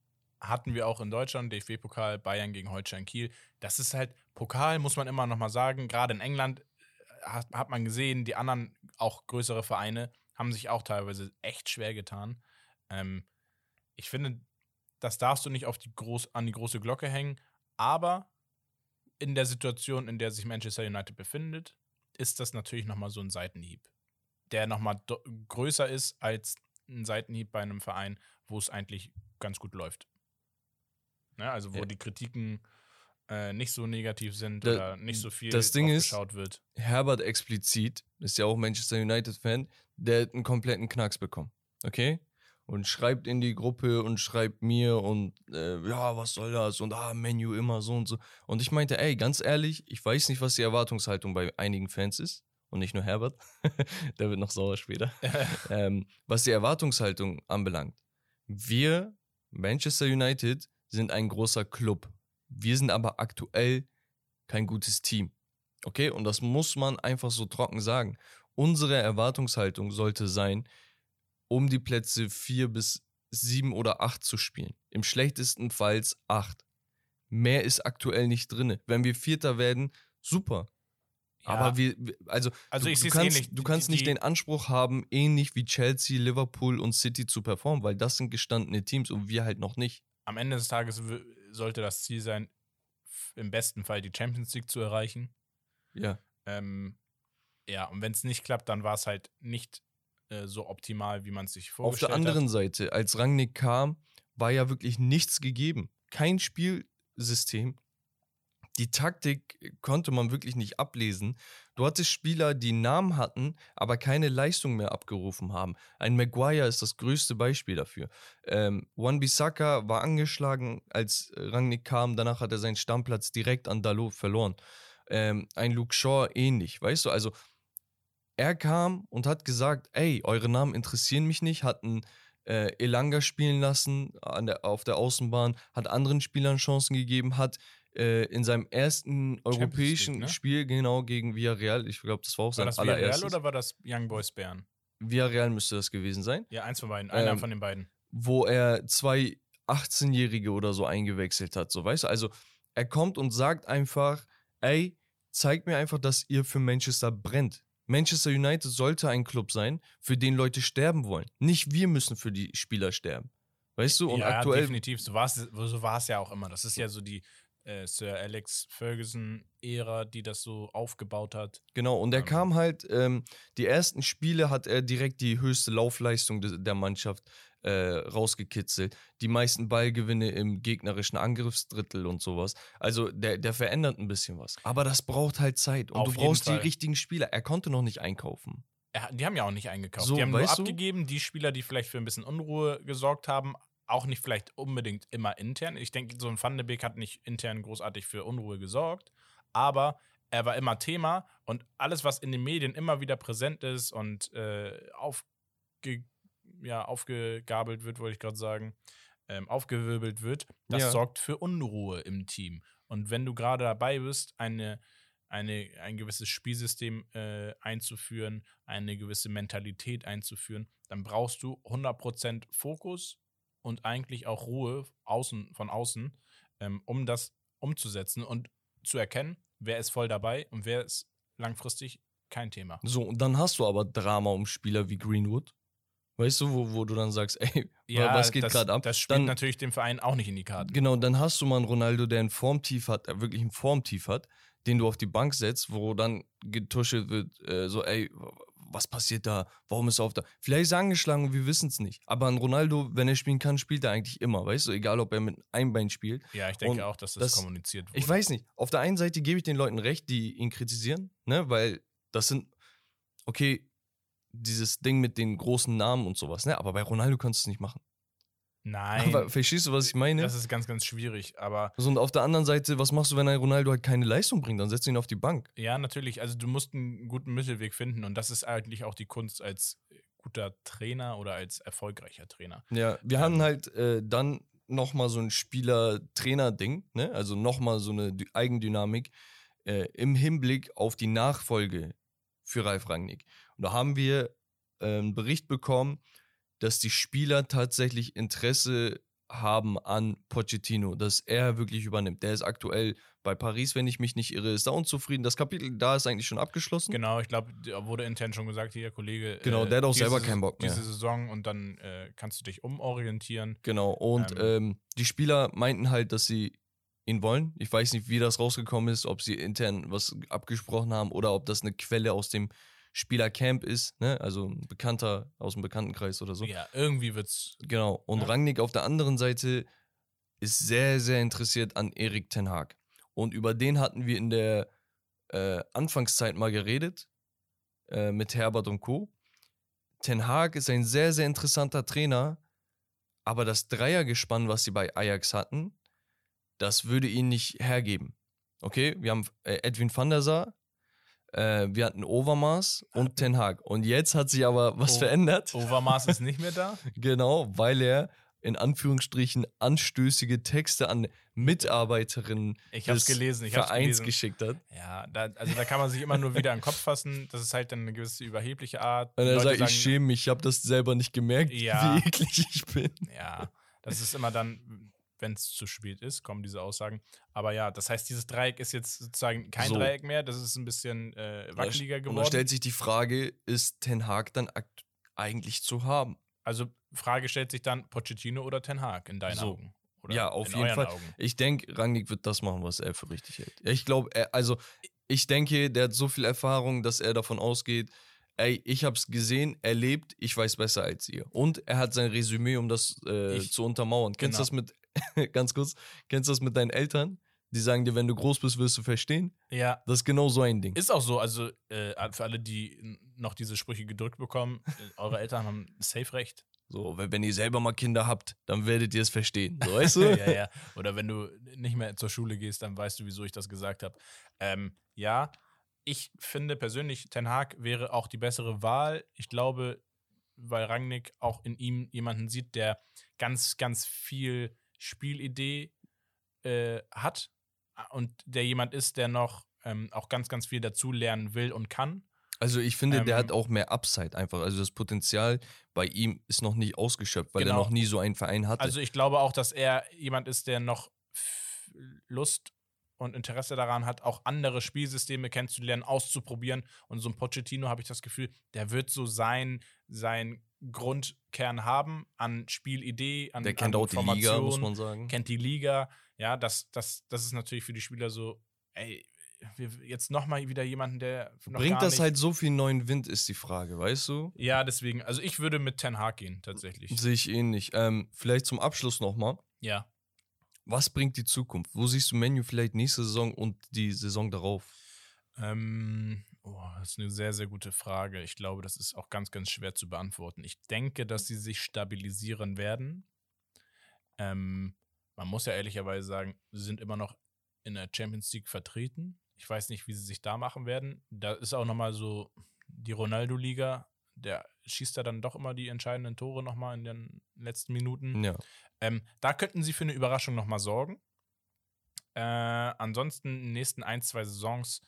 hatten wir auch in Deutschland, DFB-Pokal, Bayern gegen Holstein Kiel. Das ist halt, Pokal muss man immer noch mal sagen, gerade in England äh, hat, hat man gesehen, die anderen, auch größere Vereine, haben sich auch teilweise echt schwer getan. Ähm, ich finde, das darfst du nicht auf die groß, an die große Glocke hängen, aber in der Situation, in der sich Manchester United befindet, ist das natürlich nochmal so ein Seitenhieb, der nochmal größer ist als ein Seitenhieb bei einem Verein, wo es eigentlich ganz gut läuft. Ne? Also wo Ja. die Kritiken äh, nicht so negativ sind Da- oder nicht so viel das Ding ist- wird. Herbert explizit, ist ja auch Manchester United-Fan, der hat einen kompletten Knacks bekommen. Okay? Und schreibt in die Gruppe und schreibt mir und äh, ja, was soll das? Und ah, Menu immer so und so. Und ich meinte, ey, ganz ehrlich, ich weiß nicht, was die Erwartungshaltung bei einigen Fans ist. Und nicht nur Herbert. der wird noch sauer später. ähm, was die Erwartungshaltung anbelangt. Wir, Manchester United, sind ein großer Club. Wir sind aber aktuell kein gutes Team. Okay, und das muss man einfach so trocken sagen. Unsere Erwartungshaltung sollte sein, um die Plätze 4 bis 7 oder 8 zu spielen. Im schlechtesten Fall 8. Mehr ist aktuell nicht drin. Wenn wir Vierter werden, super. Ja, Aber wir, also, also du, du kannst, ähnlich. du kannst Die- nicht den Anspruch haben, ähnlich wie Chelsea, Liverpool und City zu performen, weil das sind gestandene Teams und wir halt noch nicht. Am Ende des Tages sollte das Ziel sein, im besten Fall die Champions League zu erreichen. Ja. Ähm, ja, und wenn es nicht klappt, dann war es halt nicht äh, so optimal, wie man es sich Auf vorgestellt der anderen hat. Seite, als Rangnick kam, war ja wirklich nichts gegeben. Kein Spielsystem. Die Taktik konnte man wirklich nicht ablesen. Du hattest Spieler, die Namen hatten, aber keine Leistung mehr abgerufen haben. Ein Maguire ist das größte Beispiel dafür. Ähm, Wan Bissaka war angeschlagen, als Rangnick kam. Danach hat er seinen Stammplatz direkt an Dalot verloren. Ähm, ein Luke Shaw ähnlich, weißt du? Also er kam und hat gesagt, ey, eure Namen interessieren mich nicht, hat einen äh, Elanga spielen lassen der, auf der Außenbahn, hat anderen Spielern Chancen gegeben, hat äh, in seinem ersten europäischen League, ne? Spiel genau gegen Villarreal, ich glaube, das war auch War sein das Villarreal allererstes. oder war das Young Boys Bern? Villarreal müsste das gewesen sein, Ja, eins von beiden. Einer Ähm, von den beiden. wo er zwei 18-Jährige oder so eingewechselt hat, so weißt du, also er kommt und sagt einfach, ey, zeigt mir einfach, dass ihr für Manchester brennt. Manchester United sollte ein Club sein, für den Leute sterben wollen. Nicht wir müssen für die Spieler sterben. Weißt du? Und ja, aktuell definitiv. So war es so war's ja auch immer. Das ist ja so die äh, Sir Alex Ferguson-Ära, die das so aufgebaut hat. Genau, und er Ähm. kam halt, ähm, die ersten Spiele hat er direkt die höchste Laufleistung de der Mannschaft äh, rausgekitzelt. Die meisten Ballgewinne im gegnerischen Angriffsdrittel und sowas. Also der, der verändert ein bisschen was. Aber das braucht halt Zeit. Und du brauchst die richtigen Spieler. Er konnte noch nicht einkaufen. Er, die haben ja auch nicht eingekauft. So, die haben nur weißt du? abgegeben, die Spieler, die vielleicht für ein bisschen Unruhe gesorgt haben, auch nicht vielleicht unbedingt immer intern. Ich denke, so ein Van de Beek hat nicht intern großartig für Unruhe gesorgt, aber er war immer Thema und alles, was in den Medien immer wieder präsent ist und äh, aufge, ja, aufgegabelt wird, wollte ich gerade sagen, ähm, aufgewirbelt wird, das Ja. sorgt für Unruhe im Team. Und wenn du gerade dabei bist, eine, eine, ein gewisses Spielsystem äh, einzuführen, eine gewisse Mentalität einzuführen, dann brauchst du 100% Fokus und eigentlich auch Ruhe außen, von außen, ähm, um das umzusetzen und zu erkennen, wer ist voll dabei und wer ist langfristig kein Thema. So, und dann hast du aber Drama um Spieler wie Greenwood. Weißt du, wo, wo du dann sagst, ey, was geht gerade ab? Das spielt Dann- natürlich dem Verein auch nicht in die Karten. Genau, dann hast du mal einen Ronaldo, der ein Formtief hat, der wirklich ein Formtief hat, den du auf die Bank setzt, wo dann getuschelt wird, äh, so, ey, was passiert da? Warum ist er auf da? Vielleicht ist er angeschlagen und wir wissen es nicht. Aber ein Ronaldo, wenn er spielen kann, spielt er eigentlich immer, weißt du? Egal, ob er mit einem Bein spielt. Ja, ich denke Und auch, dass das, das- kommuniziert wurde. Ich weiß nicht. Auf der einen Seite gebe ich den Leuten recht, die ihn kritisieren, ne? Weil das sind, okay, dieses Ding mit den großen Namen und sowas, ne? Aber bei Ronaldo kannst du es nicht machen. Nein, Aber verstehst du, was ich meine? das ist ganz, ganz schwierig. Aber So, und auf der anderen Seite, was machst du, wenn ein Ronaldo halt keine Leistung bringt? Dann setzt du ihn auf die Bank. ja, natürlich, also du musst einen guten Mittelweg finden und das ist eigentlich auch die Kunst als guter Trainer oder als erfolgreicher Trainer. Ja, wir haben halt äh, dann nochmal so ein Spieler-Trainer-Ding, ne? Also nochmal so eine Dy- Eigendynamik äh, im Hinblick auf die Nachfolge für Ralf Rangnick. Und da haben wir äh, einen Bericht bekommen, dass die Spieler tatsächlich Interesse haben an Pochettino, dass er wirklich übernimmt. Der ist aktuell bei Paris, wenn ich mich nicht irre, ist da unzufrieden. Das Kapitel da ist eigentlich schon abgeschlossen. Genau, ich glaube, da wurde intern schon gesagt, hier, Kollege. Genau, der hat auch selber keinen Bock mehr. Diese Saison und dann äh, kannst du dich umorientieren. Genau, und Ähm. ähm, die Spieler meinten halt, dass sie ihn wollen. Ich weiß nicht, wie das rausgekommen ist, ob sie intern was abgesprochen haben oder ob das eine Quelle aus dem Spielercamp ist, ne? Also ein Bekannter aus dem Bekanntenkreis oder so. Ja, irgendwie wird's. Genau. Und Ja. Rangnick auf der anderen Seite ist sehr, sehr interessiert an Erik Ten Haag. Und über den hatten wir in der äh, Anfangszeit mal geredet äh, mit Herbert und Co. Ten Haag ist ein sehr, sehr interessanter Trainer, aber das Dreiergespann, was sie bei Ajax hatten, das würde ihn nicht hergeben. Okay, wir haben äh, Edwin van der Sar, äh, wir hatten Overmars und Ten Haag. Und jetzt hat sich aber was Oh. verändert. Overmaß ist nicht mehr da. Genau, weil er in Anführungsstrichen anstößige Texte an Mitarbeiterinnen des gelesen, Vereins geschickt hat. Ja, da, also da kann man sich immer nur wieder in den Kopf fassen. Das ist halt dann eine gewisse überhebliche Art. Und er sagt, ich schäme mich, ich habe das selber nicht gemerkt, Ja. wie eklig ich bin. Ja, das ist immer dann, wenn es zu spät ist, kommen diese Aussagen. Aber ja, das heißt, dieses Dreieck ist jetzt sozusagen kein So. Dreieck mehr. Das ist ein bisschen äh, wackeliger Und da geworden. stellt sich die Frage, ist Ten Hag dann eigentlich zu haben? Also Frage stellt sich dann Pochettino oder Ten Hag in deinen So. Augen? Oder Ja, auf jeden Fall. Augen? Ich denke, Rangnick wird das machen, was er für richtig hält. Ich glaube, also ich denke, der hat so viel Erfahrung, dass er davon ausgeht, ey, ich hab's gesehen, erlebt, ich weiß besser als ihr. Und er hat sein Resümee, um das äh, Ich- zu untermauern. Kennst du genau. das mit, ganz kurz, kennst du das mit deinen Eltern? Die sagen dir, wenn du groß bist, wirst du verstehen. Ja, Das ist genau so ein Ding. ist auch so. Also äh, für alle, die noch diese Sprüche gedrückt bekommen, äh, eure Eltern haben safe recht. So, wenn, wenn ihr selber mal Kinder habt, dann werdet ihr es verstehen. So, weißt du? ja, ja. Oder wenn du nicht mehr zur Schule gehst, dann weißt du, wieso ich das gesagt habe. Ähm, ja, ich finde persönlich, Ten Hag wäre auch die bessere Wahl. Ich glaube, weil Rangnick auch in ihm jemanden sieht, der ganz, ganz viel Spielidee äh, hat und der jemand ist, der noch ähm, auch ganz, ganz viel dazu lernen will und kann. Also ich finde, der Ähm, hat auch mehr Upside einfach. Also das Potenzial bei ihm ist noch nicht ausgeschöpft, weil er Genau. noch nie so einen Verein hatte. Also ich glaube auch, dass er jemand ist, der noch Lust und Interesse daran hat, auch andere Spielsysteme kennenzulernen, auszuprobieren. Und so ein Pochettino habe ich das Gefühl, der wird so sein, sein Grundkern haben an Spielidee, an der kennt an auch die Liga, muss man sagen. kennt die Liga. Ja, das, das, das ist natürlich für die Spieler so, ey, jetzt nochmal wieder jemanden, der Bringt das halt so viel neuen Wind, ist die Frage, weißt du? Ja, deswegen, also ich würde mit Ten Hag gehen, tatsächlich. Sehe ich ähnlich. Ähm, vielleicht zum Abschluss nochmal. Ja. Was bringt die Zukunft? Wo siehst du Menu vielleicht nächste Saison und die Saison darauf? Ähm, oh, das ist eine sehr, sehr gute Frage. Ich glaube, das ist auch ganz, ganz schwer zu beantworten. Ich denke, dass sie sich stabilisieren werden. Ähm, man muss ja ehrlicherweise sagen, sie sind immer noch in der Champions League vertreten. Ich weiß nicht, wie sie sich da machen werden. Da ist auch nochmal so die Ronaldo-Liga. Der schießt da dann doch immer die entscheidenden Tore nochmal in den letzten Minuten. Ja. Ähm, da könnten sie für eine Überraschung nochmal sorgen. Äh, ansonsten in den nächsten ein, zwei Saisons,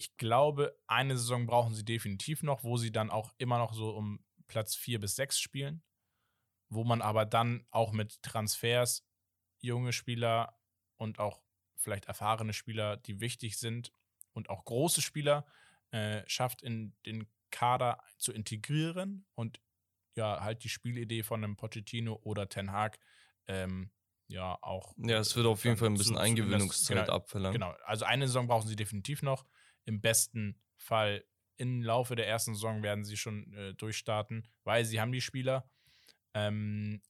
ich glaube, eine Saison brauchen sie definitiv noch, wo sie dann auch immer noch so um Platz vier bis sechs spielen. Wo man aber dann auch mit Transfers junge Spieler und auch vielleicht erfahrene Spieler, die wichtig sind und auch große Spieler, äh, schafft in den Kader zu integrieren und ja, halt die Spielidee von einem Pochettino oder Ten Hag ähm, ja auch. Ja, es wird auf jeden Fall ein bisschen zu- Eingewöhnungszeit genau, abverlangen. Genau, also eine Saison brauchen sie definitiv noch. Im besten Fall im Laufe der ersten Saison werden sie schon äh, durchstarten, weil sie haben die Spieler. Ähm,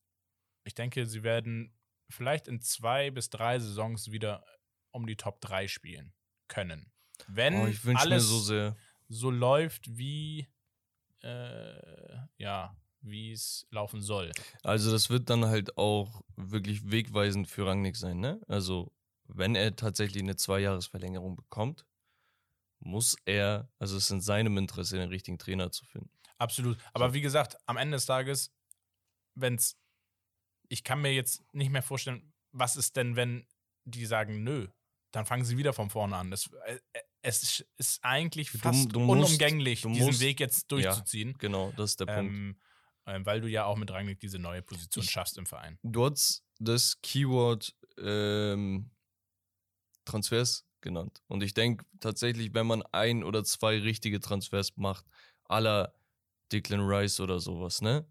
ich denke, sie werden vielleicht in zwei bis drei Saisons wieder um die Top 3 spielen können. Wenn Oh, alles so so läuft, wie äh, ja, wie es laufen soll. Also das wird dann halt auch wirklich wegweisend für Rangnick sein, ne? Also wenn er tatsächlich eine Zweijahresverlängerung bekommt, muss er, also es ist in seinem Interesse, den richtigen Trainer zu finden. Absolut. Aber wie gesagt, am Ende des Tages, wenn es, ich kann mir jetzt nicht mehr vorstellen, was ist denn, wenn die sagen, nö, dann fangen sie wieder von vorne an. Das, äh, äh, es ist eigentlich Du- fast du musst- unumgänglich, du diesen musst- Weg jetzt durchzuziehen. Genau, das ist der Punkt. Ähm, ähm, weil du ja auch mit Rangnick diese neue Position Ich- schaffst im Verein. Du hast das Keyword ähm, Transfers genannt. Und ich denke tatsächlich, wenn man ein oder zwei richtige Transfers macht, aller Declan Rice oder sowas, ne?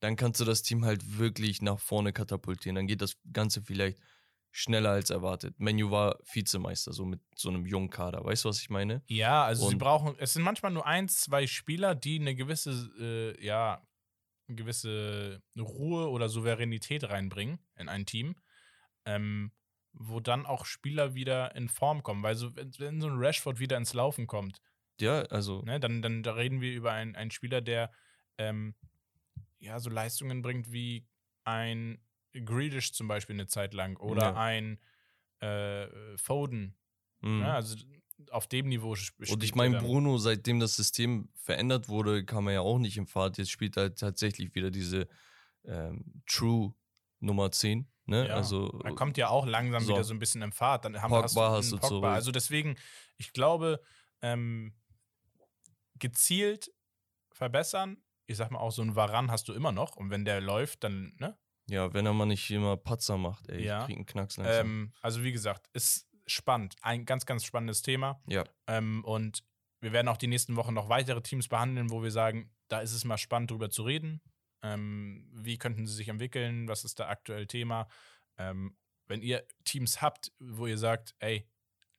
Dann kannst du das Team halt wirklich nach vorne katapultieren. Dann geht das Ganze vielleicht schneller als erwartet. Menu war Vizemeister, so mit so einem jungen Kader. Weißt du, was ich meine? Ja, also sie Und- brauchen, es sind manchmal nur ein, zwei Spieler, die eine gewisse, äh, ja, eine gewisse Ruhe oder Souveränität reinbringen in ein Team, ähm, wo dann auch Spieler wieder in Form kommen. Weil so, wenn, so ein Rashford wieder ins Laufen kommt, Ja, also ne, dann, dann da reden wir über einen, einen Spieler, der ähm, ja so Leistungen bringt wie ein Grealish zum Beispiel eine Zeit lang oder Ja. ein äh, Foden. mh. Ne, also auf dem Niveau sp- Und spielt ich meine. Bruno, seitdem das System verändert wurde, kam er ja auch nicht im Fahrt. Jetzt spielt er tatsächlich wieder diese ähm, True Nummer 10. Ne? Ja, also, Er kommt ja auch langsam So. wieder so ein bisschen im Fahrt. Dann haben, Pogba hast du, hast du. Also deswegen, ich glaube, ähm, gezielt verbessern. Ich sag mal auch, so ein Varan hast du immer noch. Und wenn der läuft, dann, ne? ja, wenn er mal nicht immer Patzer macht, ey, Ja. ich krieg einen Knacks langsam. Ähm, also wie gesagt, ist spannend. Ein ganz, ganz spannendes Thema. ja, Ähm, und wir werden auch die nächsten Wochen noch weitere Teams behandeln, wo wir sagen, da ist es mal spannend drüber zu reden. Ähm, wie könnten sie sich entwickeln? Was ist da aktuell Thema? Ähm, wenn ihr Teams habt, wo ihr sagt, ey,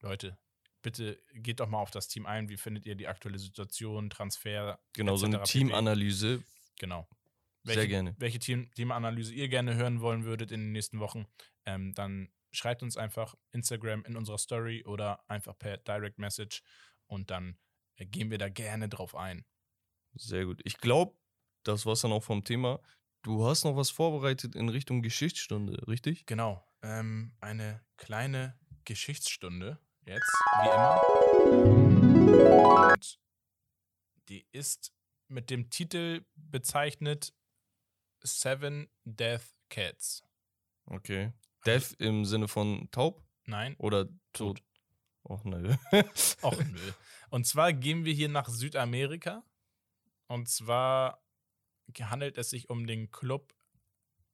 Leute, bitte geht doch mal auf das Team ein. Wie findet ihr die aktuelle Situation, Transfer? genau, so eine. Teamanalyse. Genau. Sehr gerne. Welche Team, Teamanalyse ihr gerne hören wollen würdet in den nächsten Wochen, ähm, dann schreibt uns einfach Instagram in unserer Story oder einfach per Direct Message und dann äh, gehen wir da gerne drauf ein. Sehr gut. Ich glaube, das war's dann auch vom Thema. du hast noch was vorbereitet in Richtung Geschichtsstunde, richtig? Genau. Ähm, eine kleine Geschichtsstunde jetzt, wie immer. Und die ist mit dem Titel bezeichnet Seven Death Cats. Okay. Death im Sinne von taub Nein, oder tot? Och, nö. auch nö. Und zwar gehen wir hier nach Südamerika. Und zwar handelt es sich um den Club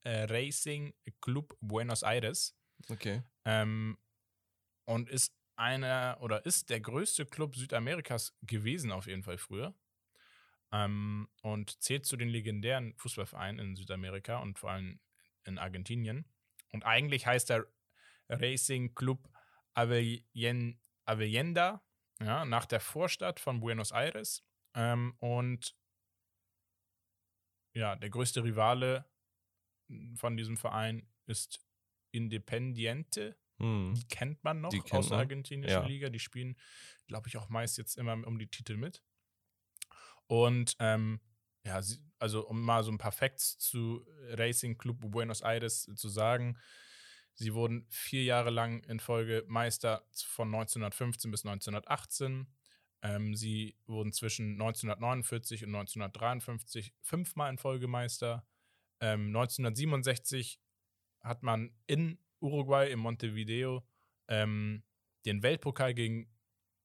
äh, Racing Club Buenos Aires. okay. Ähm, und ist einer oder ist der größte Club Südamerikas gewesen, auf jeden Fall früher. Ähm, und zählt zu den legendären Fußballvereinen in Südamerika und vor allem in Argentinien. Und eigentlich heißt er Racing Club Avellen- Avellenda, ja, nach der Vorstadt von Buenos Aires. Ähm, und ja, der größte Rivale von diesem Verein ist Independiente. Hm. Die kennt man noch kennt aus der argentinischen ja. Liga. Die spielen, glaube ich, auch meist jetzt immer um die Titel mit. Und ähm, ja, also um mal so ein paar Facts zu Racing Club Buenos Aires zu sagen. Sie wurden vier Jahre lang in Folge Meister von 1915 bis 1918. Ähm, sie wurden zwischen 1949 und 1953 fünfmal in Folge Meister. Ähm, 1967 hat man in Uruguay, in Montevideo, ähm, den Weltpokal gegen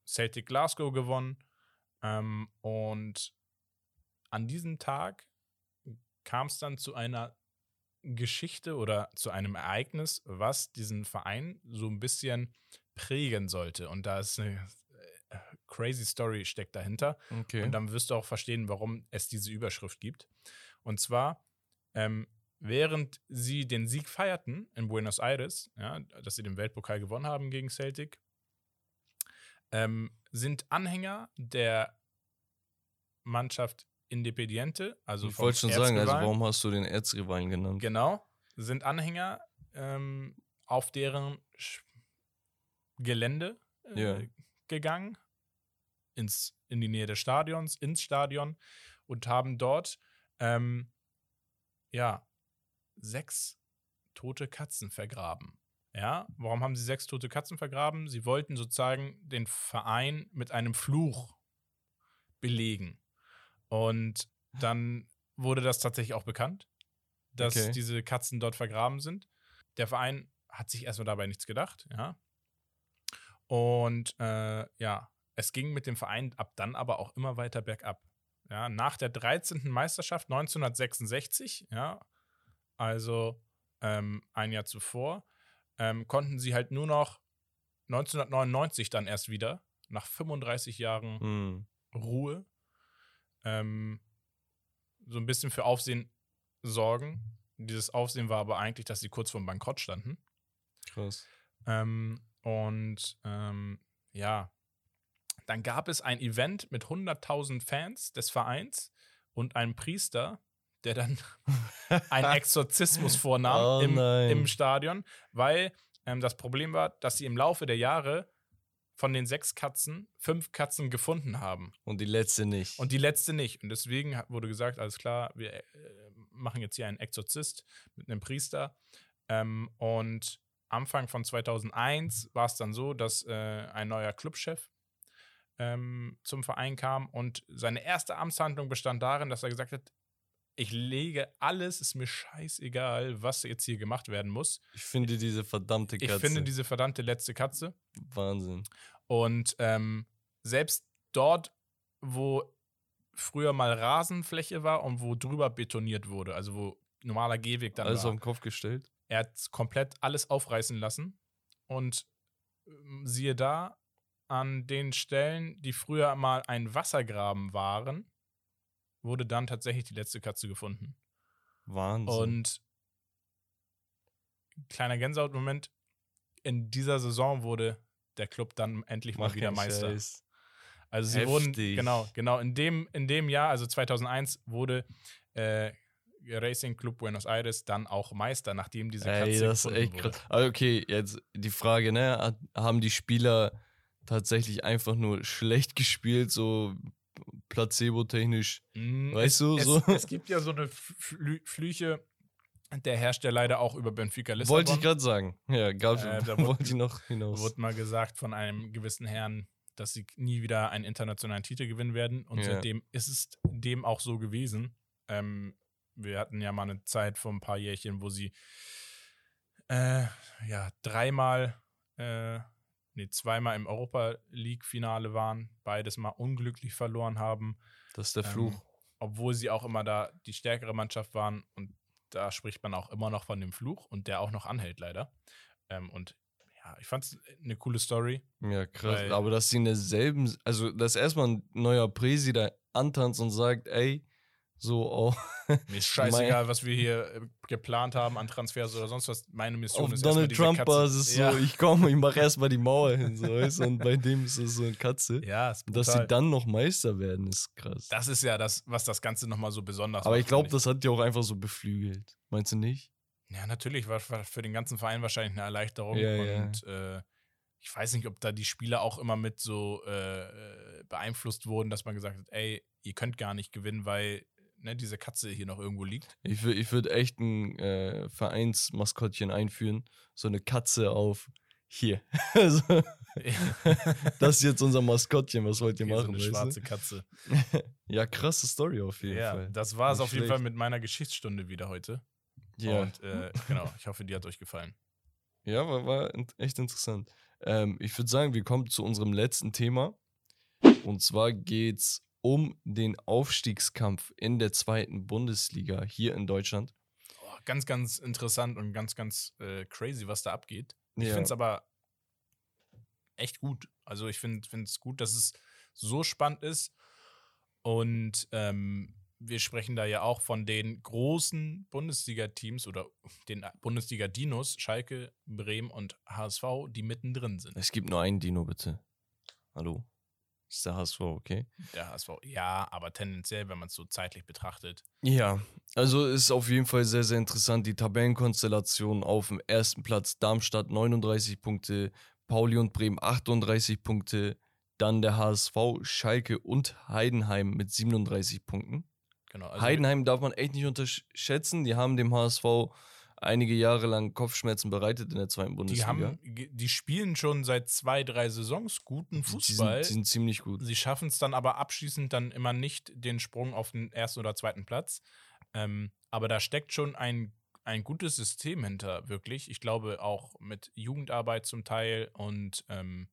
Celtic Glasgow gewonnen. Ähm, und an diesem Tag kam es dann zu einer Geschichte oder zu einem Ereignis, was diesen Verein so ein bisschen prägen sollte. Und da ist eine crazy Story steckt dahinter. Okay. Und dann wirst du auch verstehen, warum es diese Überschrift gibt. Und zwar, ähm, während sie den Sieg feierten in Buenos Aires, ja, dass sie den Weltpokal gewonnen haben gegen Celtic, ähm, sind Anhänger der Mannschaft Independiente, also ich wollte schon sagen, also warum hast du den Erzrivalen genannt? Genau, sind Anhänger ähm, auf deren Sch- Gelände äh, Ja. gegangen, ins, in die Nähe des Stadions, ins Stadion und haben dort ähm, ja sechs tote Katzen vergraben. Ja, warum haben sie sechs tote Katzen vergraben? Sie wollten sozusagen den Verein mit einem Fluch belegen. Und dann wurde das tatsächlich auch bekannt, dass Okay. diese Katzen dort vergraben sind. Der Verein hat sich erstmal dabei nichts gedacht, ja. Und äh, ja, es ging mit dem Verein ab dann aber auch immer weiter bergab. Ja, nach der 13. Meisterschaft 1966, ja, also ähm, ein Jahr zuvor, ähm, konnten sie halt nur noch 1999 dann erst wieder, nach 35 Jahren Hm. Ruhe, ähm, so ein bisschen für Aufsehen sorgen. Dieses Aufsehen war aber eigentlich, dass sie kurz vorm Bankrott standen. Krass. Ähm, und ähm, ja, dann gab es ein Event mit 100.000 Fans des Vereins und einem Priester, der dann einen Exorzismus vornahm Oh im, im Stadion, weil ähm, das Problem war, dass sie im Laufe der Jahre von den sechs Katzen fünf Katzen gefunden haben Und die letzte nicht. und die letzte nicht. Und deswegen wurde gesagt, alles klar, wir äh, machen jetzt hier einen Exorzist mit einem Priester. Ähm, und Anfang von 2001 war es dann so, dass äh, ein neuer Clubchef ähm, zum Verein kam und seine erste Amtshandlung bestand darin, dass er gesagt hat, ich lege alles, ist mir scheißegal, was jetzt hier gemacht werden muss. ich finde diese verdammte Ich Katze. finde diese verdammte letzte Katze. Wahnsinn. Und ähm, selbst dort, wo früher mal Rasenfläche war und wo drüber betoniert wurde, also wo normaler Gehweg dann Alles war, auf den Kopf gestellt. er hat komplett alles aufreißen lassen. Und ähm, siehe da, an den Stellen, die früher mal ein Wassergraben waren, wurde dann tatsächlich die letzte Katze gefunden. Wahnsinn. Und kleiner Gänsehautmoment, in dieser Saison wurde der Club dann endlich mal Mach wieder Meister. Scheiß. Also sie wurden, Heftig. genau, genau, in dem, in dem Jahr, also 2001, wurde äh, Racing Club Buenos Aires dann auch Meister, nachdem diese Katze Ey, das ist gefunden echt wurde. krass. Also okay, jetzt die Frage, ne? Haben die Spieler tatsächlich einfach nur schlecht gespielt, so placebo-technisch. Mm, Weißt es, du, es, so. Es gibt ja so eine Flü Flüche, der herrscht ja leider auch über Benfica Lissabon. Wollte ich gerade sagen. Ja, gab Äh, da wollte wurde- ich noch hinaus. wurde mal gesagt von einem gewissen Herrn, dass sie nie wieder einen internationalen Titel gewinnen werden. Und Ja. seitdem ist es dem auch so gewesen. Ähm, wir hatten ja mal eine Zeit vor ein paar Jährchen, wo sie äh, ja dreimal, äh, nee, zweimal im Europa League-Finale waren, beides mal unglücklich verloren haben. das ist der Ähm, Fluch. obwohl sie auch immer da die stärkere Mannschaft waren und da spricht man auch immer noch von dem Fluch und der auch noch anhält leider. Ähm, und ja, ich fand es eine coole Story. Ja, krass. Aber dass sie in derselben, also dass erstmal ein neuer Präsi da antanzt und sagt, ey, so, oh, Mir ist scheißegal, was wir hier äh, geplant haben an Transfers oder sonst was. Meine Mission auf ist Donald Trump Basis ja. so, ich komme, ich mache erstmal die Mauer hin, so, weißt und bei dem ist es so eine Katze. Ja, ist Und dass sie brutal. dann noch Meister werden, ist krass. Das ist ja das, was das Ganze nochmal so besonders Aber macht. ich glaube, das hat die auch einfach so beflügelt. Meinst du nicht? Ja, natürlich war, war für den ganzen Verein wahrscheinlich eine Erleichterung. Ja, ja. und Äh, ich weiß nicht, ob da die Spieler auch immer mit so äh, äh, beeinflusst wurden, dass man gesagt hat, ey, ihr könnt gar nicht gewinnen, weil ne, diese Katze hier noch irgendwo liegt. Ich, ich würde echt ein äh, Vereinsmaskottchen einführen. So eine Katze auf hier. Also, das ist jetzt unser Maskottchen, was wollt ihr so machen? eine weißt schwarze Katze. du? Ja, krasse Story auf jeden Ja, Fall. das war es auf jeden schlecht. Fall mit meiner Geschichtsstunde wieder heute. Ja, Und äh, genau, ich hoffe, die hat euch gefallen. ja war, war echt interessant. Ähm, ich würde sagen, wir kommen zu unserem letzten Thema. Und zwar geht es um den Aufstiegskampf in der zweiten Bundesliga hier in Deutschland. Oh, ganz, ganz interessant und ganz, ganz äh, crazy, was da abgeht. Ich Ja. finde es aber echt gut. Also ich finde es gut, dass es so spannend ist. Und ähm, wir sprechen da ja auch von den großen Bundesliga-Teams oder den Bundesliga-Dinos, Schalke, Bremen und HSV, die mittendrin sind. Es gibt nur einen Dino, bitte. Hallo? Ist der HSV, okay? Der HSV, ja, aber tendenziell, wenn man es so zeitlich betrachtet. Ja, also ist auf jeden Fall sehr, sehr interessant. Die Tabellenkonstellation auf dem ersten Platz Darmstadt 39 Punkte, Pauli und Bremen 38 Punkte, dann der HSV, Schalke und Heidenheim mit 37 Punkten. Genau, also Heidenheim darf man echt nicht unterschätzen. Die haben dem HSV einige Jahre lang Kopfschmerzen bereitet in der zweiten Die, Bundesliga. haben, die spielen schon seit zwei, drei Saisons guten die, Fußball. sind, die sind ziemlich gut. Sie schaffen es dann aber abschließend dann immer nicht den Sprung auf den ersten oder zweiten Platz. Ähm, aber da steckt schon ein, ein gutes System hinter, wirklich. Ich glaube auch mit Jugendarbeit zum Teil und ähm,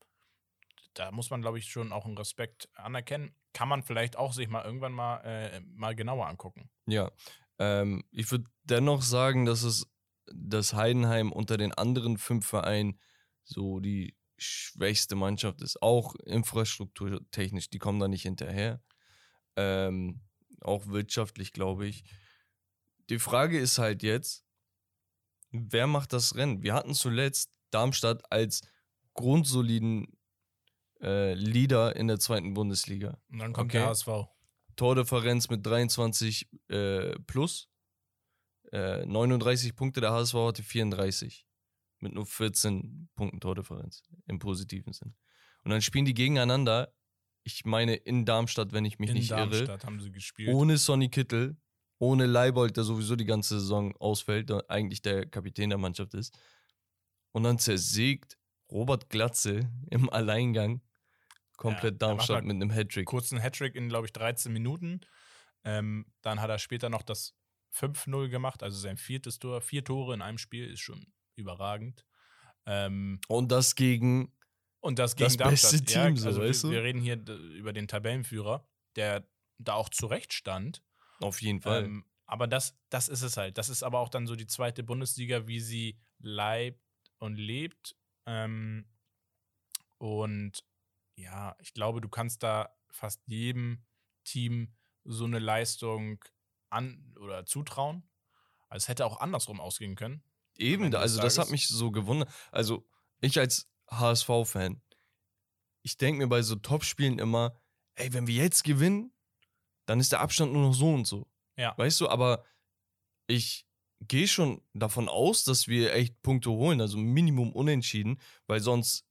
da muss man, glaube ich, schon auch einen Respekt anerkennen. Kann man vielleicht auch sich mal irgendwann mal, äh, mal genauer angucken. Ja, ähm, ich würde dennoch sagen, dass es das Heidenheim unter den anderen fünf Vereinen so die schwächste Mannschaft ist. Auch infrastrukturtechnisch, die kommen da nicht hinterher. Ähm, auch wirtschaftlich, glaube ich. Die Frage ist halt jetzt, wer macht das Rennen? Wir hatten zuletzt Darmstadt als grundsoliden äh, Leader in der zweiten Bundesliga. Und dann kommt Okay. der HSV. Tordifferenz mit 23 äh, plus. Äh, 39 Punkte, der HSV hatte 34. Mit nur 14 Punkten Tordifferenz im positiven Sinn. Und dann spielen die gegeneinander, ich meine in Darmstadt, wenn ich mich In nicht irre, Darmstadt haben sie gespielt. ohne Sonny Kittel, ohne Leibold, der sowieso die ganze Saison ausfällt, der eigentlich der Kapitän der Mannschaft ist. Und dann zersägt Robert Glatze im Alleingang komplett Ja, Darmstadt halt mit einem Hattrick. kurzen Hattrick in, glaube ich, 13 Minuten. Ähm, dann hat er später noch das 5-0 gemacht, also sein viertes Tor. Vier Tore in einem Spiel ist schon überragend. Ähm, Und das gegen und das gegen Das Darmstadt. beste Team, so, also weißt wir, du? wir reden hier über den Tabellenführer, der da auch zurecht stand. Auf jeden Fall. Ähm, aber das, das ist es halt. Das ist aber auch dann so die zweite Bundesliga, wie sie leibt und lebt. Ähm, und ja, ich glaube, du kannst da fast jedem Team so eine Leistung an oder zutrauen. Also es hätte auch andersrum ausgehen können. Eben, also das hat mich so gewundert. Also ich als HSV-Fan, ich denke mir bei so Topspielen immer, ey, wenn wir jetzt gewinnen, dann ist der Abstand nur noch so und so. Ja. Weißt du, aber ich gehe schon davon aus, dass wir echt Punkte holen, also Minimum unentschieden, weil sonst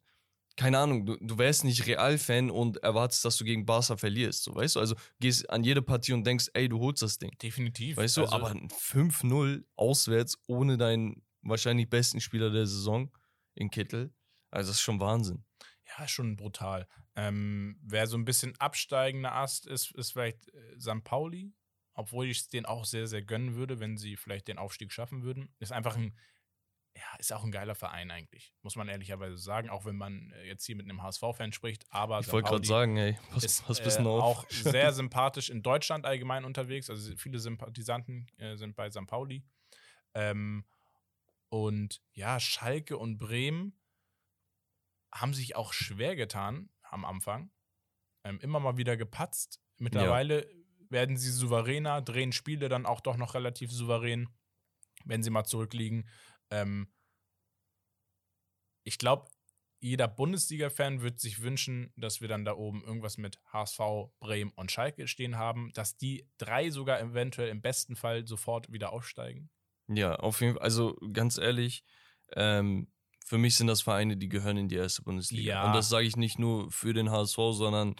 keine Ahnung, du, du wärst nicht Real-Fan und erwartest, dass du gegen Barca verlierst, so, weißt du? Also gehst an jede Partie und denkst, ey, du holst das Ding. Definitiv. Weißt du, Also, aber ein 5-0 auswärts ohne deinen wahrscheinlich besten Spieler der Saison in Kittel, also das ist schon Wahnsinn. Ja, schon brutal. Ähm, wer so ein bisschen absteigender Ast ist, ist vielleicht äh, St. Pauli, obwohl ich es denen auch sehr, sehr gönnen würde, wenn sie vielleicht den Aufstieg schaffen würden. Ist einfach ein, ja, ist auch ein geiler Verein eigentlich, muss man ehrlicherweise sagen, auch wenn man äh, jetzt hier mit einem HSV-Fan spricht. Aber Ich wollte gerade sagen, ey, pass, ist pass ein äh, auf. auch sehr sympathisch in Deutschland allgemein unterwegs. Also viele Sympathisanten äh, sind bei St. Pauli. Ähm, und ja, Schalke und Bremen haben sich auch schwer getan am Anfang. Ähm, immer mal wieder gepatzt. Mittlerweile werden sie souveräner, drehen Spiele dann auch doch noch relativ souverän, wenn sie mal zurückliegen. Ähm, ich glaube, jeder Bundesliga-Fan wird sich wünschen, dass wir dann da oben irgendwas mit HSV, Bremen und Schalke stehen haben, dass die drei sogar eventuell im besten Fall sofort wieder aufsteigen. Ja, auf jeden Fall. Also ganz ehrlich, ähm, für mich sind das Vereine, die gehören in die erste Bundesliga. Ja. Und das sage ich nicht nur für den HSV, sondern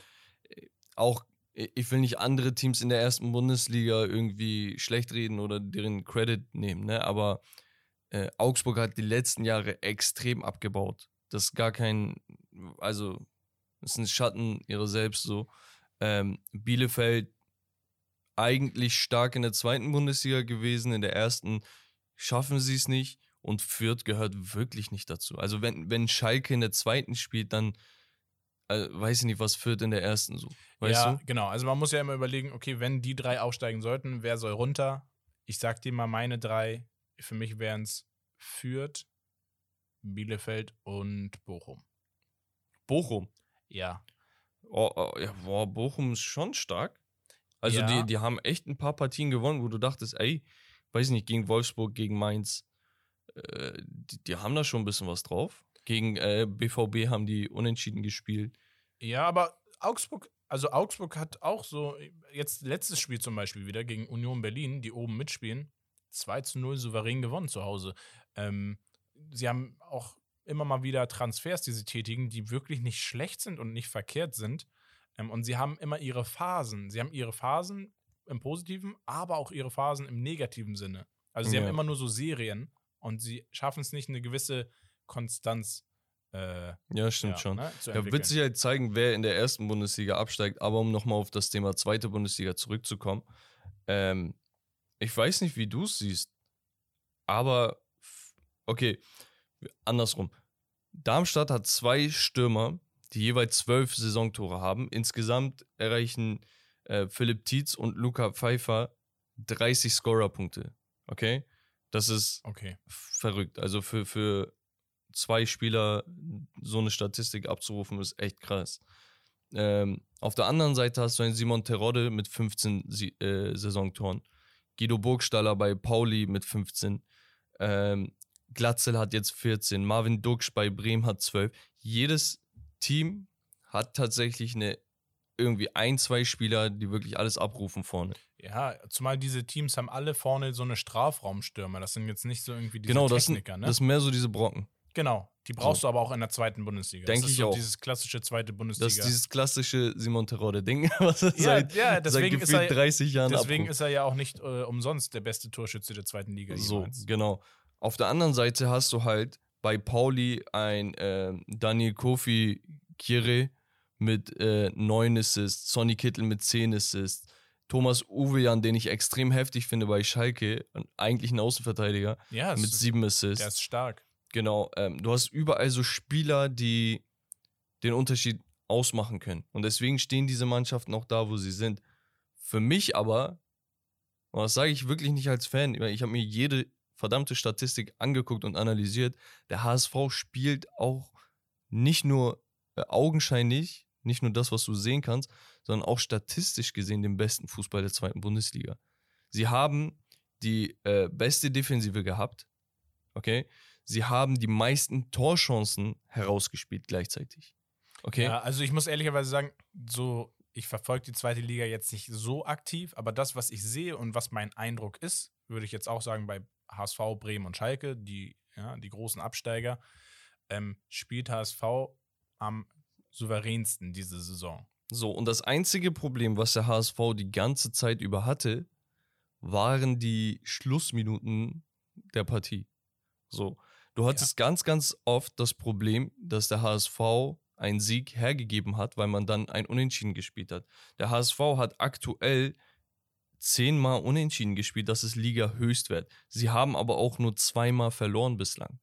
äh, auch, äh, ich will nicht andere Teams in der ersten Bundesliga irgendwie schlecht reden oder deren Credit nehmen, ne? Aber äh, Augsburg hat die letzten Jahre extrem abgebaut. Das ist gar kein, also, das ist ein Schatten ihrer selbst so. Ähm, Bielefeld eigentlich stark in der zweiten Bundesliga gewesen, in der ersten schaffen sie es nicht und Fürth gehört wirklich nicht dazu. Also wenn, wenn Schalke in der zweiten spielt, dann äh, weiß ich nicht, was Fürth in der ersten so. Weißt ja, du? genau. Also man muss ja immer überlegen, okay, wenn die drei aufsteigen sollten, wer soll runter? Ich sag dir mal meine drei. Für mich wären es Fürth, Bielefeld und Bochum. Bochum. Ja. Oh, oh, ja, boah, Bochum ist schon stark. Also Ja. die, die haben echt ein paar Partien gewonnen, wo du dachtest, ey, weiß nicht, gegen Wolfsburg, gegen Mainz, äh, die, die haben da schon ein bisschen was drauf. Gegen äh, BVB haben die unentschieden gespielt. Ja, aber Augsburg, also Augsburg hat auch so, jetzt letztes Spiel zum Beispiel wieder gegen Union Berlin, die oben mitspielen, 2 zu 0 souverän gewonnen zu Hause. Ähm, sie haben auch immer mal wieder Transfers, die sie tätigen, die wirklich nicht schlecht sind und nicht verkehrt sind. Ähm, und sie haben immer ihre Phasen. Sie haben ihre Phasen im positiven, aber auch ihre Phasen im negativen Sinne. Also sie Ja. haben immer nur so Serien und sie schaffen es nicht, eine gewisse Konstanz äh, Ja, stimmt ja, schon. ne, Ja, wird sich halt zeigen, wer in der ersten Bundesliga absteigt. Aber um nochmal auf das Thema zweite Bundesliga zurückzukommen, ähm, ich weiß nicht, wie du es siehst, aber okay, andersrum. Darmstadt hat zwei Stürmer, die jeweils zwölf Saisontore haben. Insgesamt erreichen äh, Philipp Tietz und Luca Pfeiffer 30 Scorerpunkte. Okay? Das ist Okay. verrückt. Also für, für zwei Spieler so eine Statistik abzurufen, ist echt krass. Ähm, auf der anderen Seite hast du einen Simon Terodde mit 15 Sie äh, Saisontoren. Guido Burgstaller bei Pauli mit 15. Ähm, Glatzel hat jetzt 14. Marvin Duksch bei Bremen hat 12. Jedes Team hat tatsächlich eine irgendwie ein, zwei Spieler, die wirklich alles abrufen vorne. Ja, zumal diese Teams haben alle vorne so eine Strafraumstürmer. Das sind jetzt nicht so irgendwie diese genau, das sind, Techniker, ne? das sind mehr so diese Brocken. Genau. Die brauchst du aber auch in der zweiten Bundesliga. Denk das ist ich so auch. dieses klassische zweite Bundesliga. Das ist dieses klassische Simon Terodde-Ding, was er ja, seit, ja, seit deswegen, ist gefühlt er, 30 Jahren deswegen abruft. ist er ja auch nicht äh, umsonst der beste Torschütze der zweiten Liga. So, jemals. genau. Auf der anderen Seite hast du halt bei Pauli ein äh, Daniel Kofi Kire mit äh, 9 Assists, Sonny Kittel mit 10 Assists, Thomas Uwejan, den ich extrem heftig finde bei Schalke, eigentlich ein Außenverteidiger, Ja, mit ist, 7 Assists. der ist stark. Genau, ähm, du hast überall so Spieler, die den Unterschied ausmachen können. Und deswegen stehen diese Mannschaften auch da, wo sie sind. Für mich aber, und das sage ich wirklich nicht als Fan, ich habe mir jede verdammte Statistik angeguckt und analysiert, der HSV spielt auch nicht nur äh, augenscheinlich, nicht nur das, was du sehen kannst, sondern auch statistisch gesehen den besten Fußball der zweiten Bundesliga. Sie haben die äh, beste Defensive gehabt, okay? Sie haben die meisten Torchancen herausgespielt gleichzeitig. Okay? Ja, also ich muss ehrlicherweise sagen, so, ich verfolge die zweite Liga jetzt nicht so aktiv, aber das, was ich sehe und was mein Eindruck ist, würde ich jetzt auch sagen, bei HSV, Bremen und Schalke, die, ja, die großen Absteiger, ähm, spielt HSV am souveränsten diese Saison. So, und das einzige Problem, was der HSV die ganze Zeit über hatte, waren die Schlussminuten der Partie. So, du hattest ja. ganz, ganz oft das Problem, dass der HSV einen Sieg hergegeben hat, weil man dann ein Unentschieden gespielt hat. Der HSV hat aktuell zehnmal Unentschieden gespielt, das ist Liga-Höchstwert. Sie haben aber auch nur zweimal verloren bislang.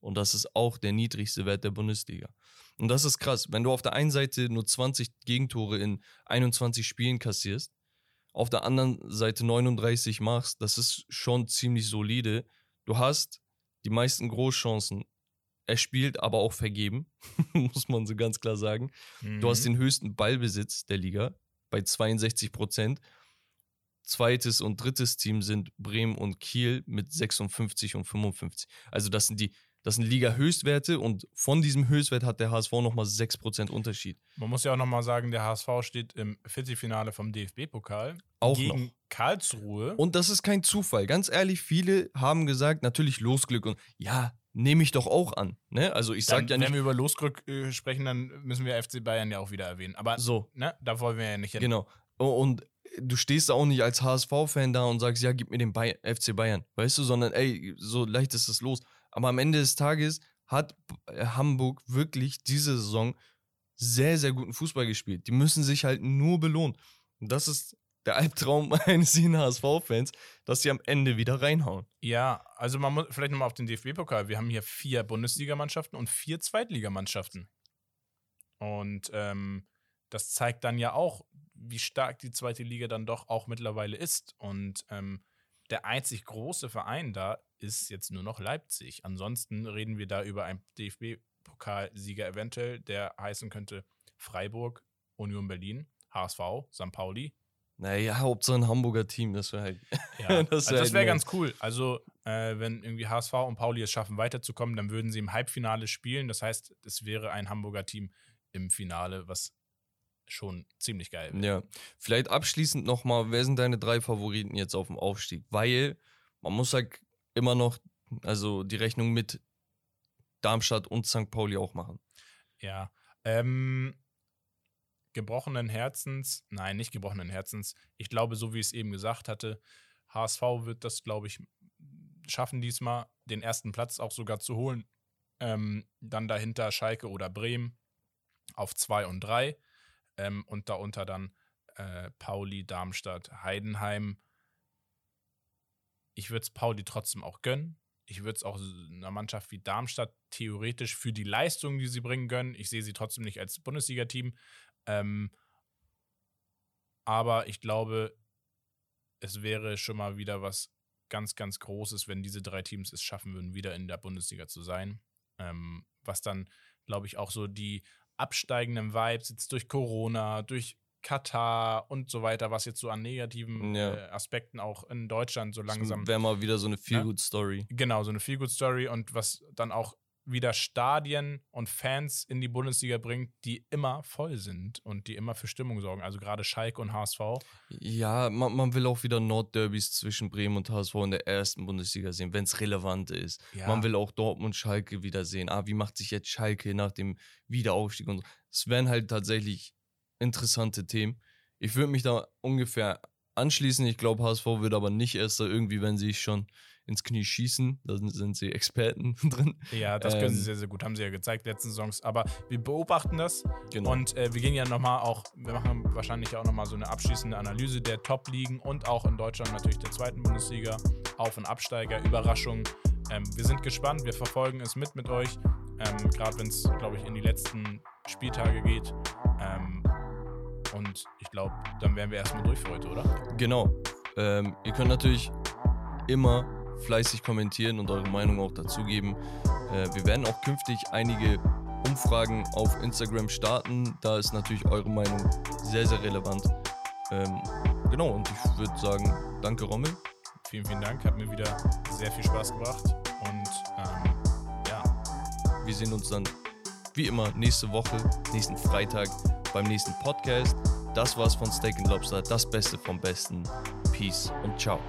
Und das ist auch der niedrigste Wert der Bundesliga. Und das ist krass. Wenn du auf der einen Seite nur 20 Gegentore in 21 Spielen kassierst, auf der anderen Seite 39 machst, das ist schon ziemlich solide. Du hast die meisten Großchancen er spielt aber auch vergeben, muss man so ganz klar sagen. Mhm. Du hast mhm. den höchsten Ballbesitz der Liga bei 62 Prozent. Zweites und drittes Team sind Bremen und Kiel mit 56 und 55. Also das sind die das sind Liga-Höchstwerte und von diesem Höchstwert hat der HSV nochmal 6% Unterschied. Man muss ja auch nochmal sagen, der HSV steht im Viertelfinale vom DFB-Pokal gegen noch. Karlsruhe. Und das ist kein Zufall. Ganz ehrlich, viele haben gesagt, natürlich Losglück und ja, nehme ich doch auch an. Ne? Also ich sage ja nicht. Wenn wir über Losglück äh, sprechen, dann müssen wir FC Bayern ja auch wieder erwähnen. Aber so. ne, da wollen wir ja nicht hin. Genau. Und du stehst auch nicht als HSV-Fan da und sagst, ja, gib mir den Bay FC Bayern, weißt du, sondern ey, so leicht ist es los. Aber am Ende des Tages hat äh, Hamburg wirklich diese Saison sehr, sehr guten Fußball gespielt. Die müssen sich halt nur belohnen. Und das ist der Albtraum eines jeden HSV-Fans, dass sie am Ende wieder reinhauen. Ja, also man muss vielleicht nochmal auf den DFB-Pokal. Wir haben hier vier Bundesligamannschaften und vier Zweitligamannschaften. Und ähm, das zeigt dann ja auch, wie stark die zweite Liga dann doch auch mittlerweile ist. Und ähm, der einzig große Verein da ist jetzt nur noch Leipzig. Ansonsten reden wir da über einen DFB-Pokalsieger eventuell, der heißen könnte Freiburg, Union Berlin, HSV, St. Pauli. Naja, Hauptsache ein Hamburger Team, das wäre halt. Ja, das wäre also wär halt ganz cool. Also, äh, wenn irgendwie HSV und Pauli es schaffen, weiterzukommen, dann würden sie im Halbfinale spielen. Das heißt, es wäre ein Hamburger Team im Finale, was schon ziemlich geil. Wäre. Ja, vielleicht abschließend nochmal, wer sind deine drei Favoriten jetzt auf dem Aufstieg? Weil man muss halt immer noch, also die Rechnung mit Darmstadt und St. Pauli auch machen. Ja, ähm, gebrochenen Herzens, nein, nicht gebrochenen Herzens. Ich glaube, so wie ich es eben gesagt hatte, HSV wird das, glaube ich, schaffen diesmal, den ersten Platz auch sogar zu holen. Ähm, dann dahinter Schalke oder Bremen auf 2 und 3 ähm, und darunter dann äh, Pauli, Darmstadt, Heidenheim. Ich würde es Pauli trotzdem auch gönnen. Ich würde es auch einer Mannschaft wie Darmstadt theoretisch für die Leistung, die sie bringen, gönnen. Ich sehe sie trotzdem nicht als Bundesliga-Team. Ähm, aber ich glaube, es wäre schon mal wieder was ganz, ganz Großes, wenn diese drei Teams es schaffen würden, wieder in der Bundesliga zu sein. Ähm, was dann, glaube ich, auch so die absteigenden Vibes jetzt durch Corona, durch Katar und so weiter, was jetzt so an negativen ja. äh, Aspekten auch in Deutschland so langsam. Wäre mal wieder so eine Feel-Good-Story. Ne? Genau, so eine Feel-Good-Story und was dann auch wieder Stadien und Fans in die Bundesliga bringt, die immer voll sind und die immer für Stimmung sorgen. Also gerade Schalke und HSV. Ja, man, man will auch wieder Nordderbys zwischen Bremen und HSV in der ersten Bundesliga sehen, wenn es relevant ist. Ja. Man will auch Dortmund Schalke wieder sehen. Ah, wie macht sich jetzt Schalke nach dem Wiederaufstieg und so. Es wären halt tatsächlich interessante Themen. Ich würde mich da ungefähr anschließen. Ich glaube, HSV wird aber nicht erst da irgendwie, wenn sie schon ins Knie schießen. Da sind sie Experten drin. Ja, das können ähm, sie sehr, sehr gut. Haben sie ja gezeigt, letzten Songs. Aber wir beobachten das. Genau. Und äh, wir gehen ja nochmal auch, wir machen wahrscheinlich auch nochmal so eine abschließende Analyse der Top-Ligen und auch in Deutschland natürlich der zweiten Bundesliga. Auf- und Absteiger, Überraschungen. Ähm, wir sind gespannt, wir verfolgen es mit mit euch. Ähm, Gerade wenn es, glaube ich, in die letzten Spieltage geht. Und ich glaube, dann wären wir erstmal durch für heute, oder? Genau. Ähm, ihr könnt natürlich immer fleißig kommentieren und eure Meinung auch dazugeben. Äh, wir werden auch künftig einige Umfragen auf Instagram starten. Da ist natürlich eure Meinung sehr, sehr relevant. Ähm, genau, und ich würde sagen, danke Rommel. Vielen, vielen Dank. Hat mir wieder sehr viel Spaß gebracht. Und ähm, ja. Wir sehen uns dann wie immer nächste Woche, nächsten Freitag beim nächsten Podcast. Das war's von Steak Lobster, das Beste vom Besten. Peace und ciao.